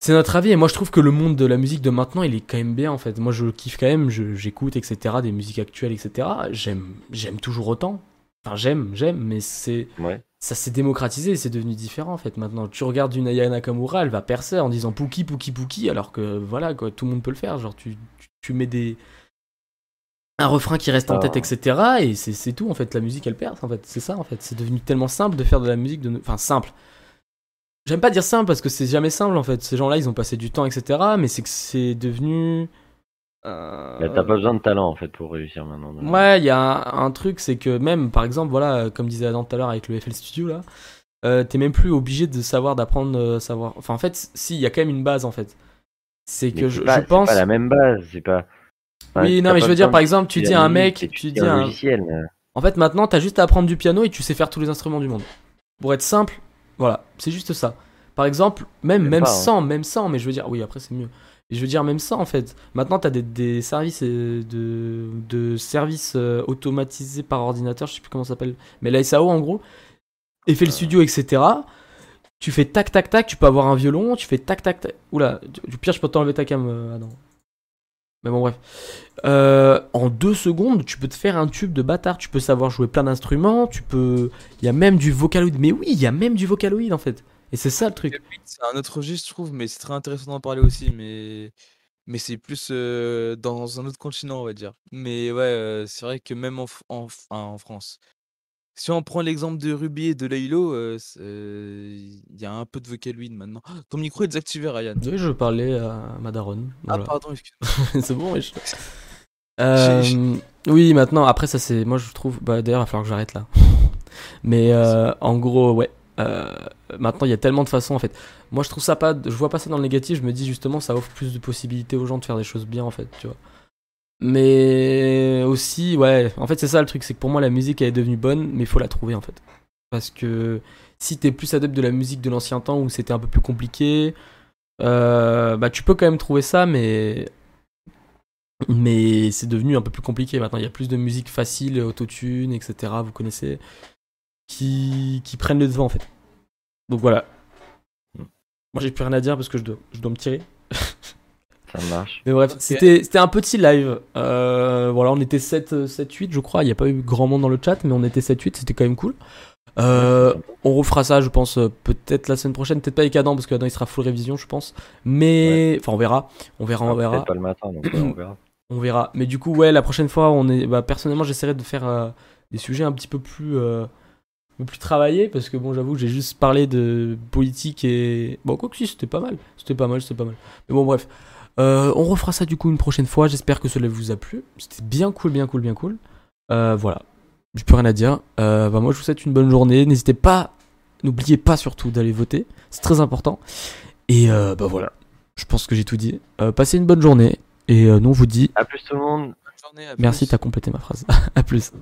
c'est notre avis et moi je trouve que le monde de la musique de maintenant il est quand même bien en fait. Moi je kiffe quand même j'écoute etc des musiques actuelles etc j'aime j'aime toujours autant. Enfin j'aime j'aime mais c'est Ouais. Ça s'est démocratisé, c'est devenu différent en fait. Maintenant, tu regardes une Aya Nakamura, elle va percer en disant Pouki, Pouki, Pouki, alors que voilà, quoi, tout le monde peut le faire. Genre, tu, tu, tu mets des. un refrain qui reste en Ah. tête, etc. Et c'est c'est tout en fait. La musique, elle perce en fait. C'est ça en fait. C'est devenu tellement simple de faire de la musique. De... Enfin, simple. J'aime pas dire simple parce que c'est jamais simple en fait. Ces gens-là, ils ont passé du temps, etc. Mais c'est que c'est devenu. Euh, t'as pas besoin de talent en fait pour réussir maintenant. Ouais, il y a un, un truc, c'est que même, par exemple, voilà, comme disait Adam tout à l'heure avec le FL Studio, là, euh, t'es même plus obligé de savoir, d'apprendre, euh, savoir. Enfin, en fait, si, il y a quand même une base, en fait. C'est que c'est je, pas- je c'est pense. pas la même base, c'est pas. Enfin, Oui, non, mais je veux dire, par exemple, tu dis à un mec, tu dis un logiciel. mais- En fait, maintenant, t'as juste à apprendre du piano et tu sais faire tous les instruments du monde. Pour être simple, voilà, c'est juste ça. Par exemple, même, Même même pas, hein. sans, même sans, mais je veux dire, oui, après c'est mieux. Et je veux dire, même sans, en fait. Maintenant, t'as des, des services euh, de, de services euh, automatisés par ordinateur, je sais plus comment ça s'appelle, mais la SAO en gros, effet le studio, etc. Tu fais tac tac tac, tu peux avoir un violon, tu fais tac tac tac. Oula, du pire, je peux t'enlever ta cam, euh, Adam. Mais bon, bref. Euh, en deux secondes, tu peux te faire un tube de bâtard. Tu peux savoir jouer plein d'instruments. Tu peux. Il y a même du vocaloid. Mais oui, il y a même du vocaloid en fait. Et c'est ça le truc. C'est un autre registre, je trouve, mais c'est très intéressant d'en parler aussi. Mais, mais c'est plus euh, dans un autre continent, on va dire. Mais ouais, euh, c'est vrai que même en, en, en France, si on prend l'exemple de Ruby et de Laylo, euh, euh, il y a un peu de Vocaloid maintenant. Ah, Ton micro est désactivé, Ryan. Oui, je parlais à ma daronne. Ah, pardon, excuse-moi. c'est bon. Euh, oui, maintenant, après, ça c'est. Moi je trouve. Bah, d'ailleurs, il va falloir que j'arrête là. Mais euh, en gros, ouais. Euh, maintenant, il y a tellement de façons en fait. Moi, je trouve ça pas. Je vois pas ça dans le négatif. Je me dis justement, ça offre plus de possibilités aux gens de faire des choses bien en fait, tu vois. Mais aussi, ouais. En fait, c'est ça le truc, c'est que pour moi, la musique elle est devenue bonne, mais il faut la trouver en fait. Parce que si t'es plus adepte de la musique de l'ancien temps où c'était un peu plus compliqué, euh, bah tu peux quand même trouver ça, mais mais c'est devenu un peu plus compliqué maintenant. Il y a plus de musique facile, autotune, etc. Vous connaissez, qui, qui prennent le devant en fait. Donc voilà. Moi j'ai plus rien à dire parce que je dois, je dois me tirer. Ça marche. Mais bref, c'était c'était un petit live. Euh, voilà, on était 7, 7, 8, je crois. Il n'y a pas eu grand monde dans le chat, mais on était 7, 8, c'était quand même cool. Euh, on refera ça, je pense, euh, peut-être la semaine prochaine. Peut-être pas avec Adam, parce qu'Adam il sera full révision, je pense. Mais. Enfin, on verra. On verra, on Ah, verra. Peut-être pas le matin, donc ouais, on verra. On verra. Mais du coup, ouais, la prochaine fois, on est. Bah, personnellement, j'essaierai de faire euh, des sujets un petit peu plus. euh, peu plus travaillés, parce que bon, j'avoue, que j'ai juste parlé de politique et. Bon, quoi que si, c'était pas mal. C'était pas mal, c'était pas mal. Mais bon, bref. Euh, on refera ça du coup une prochaine fois. J'espère que cela vous a plu. C'était bien cool, bien cool, bien cool. Euh, voilà. J'ai plus rien à dire. Euh, bah, moi, je vous souhaite une bonne journée. N'hésitez pas, n'oubliez pas surtout d'aller voter. C'est très important. Et euh, bah voilà. Je pense que j'ai tout dit. Euh, passez une bonne journée. Et euh, nous, on vous dit À plus tout le monde. Bonne journée, à Merci, t'as complété ma phrase. à plus.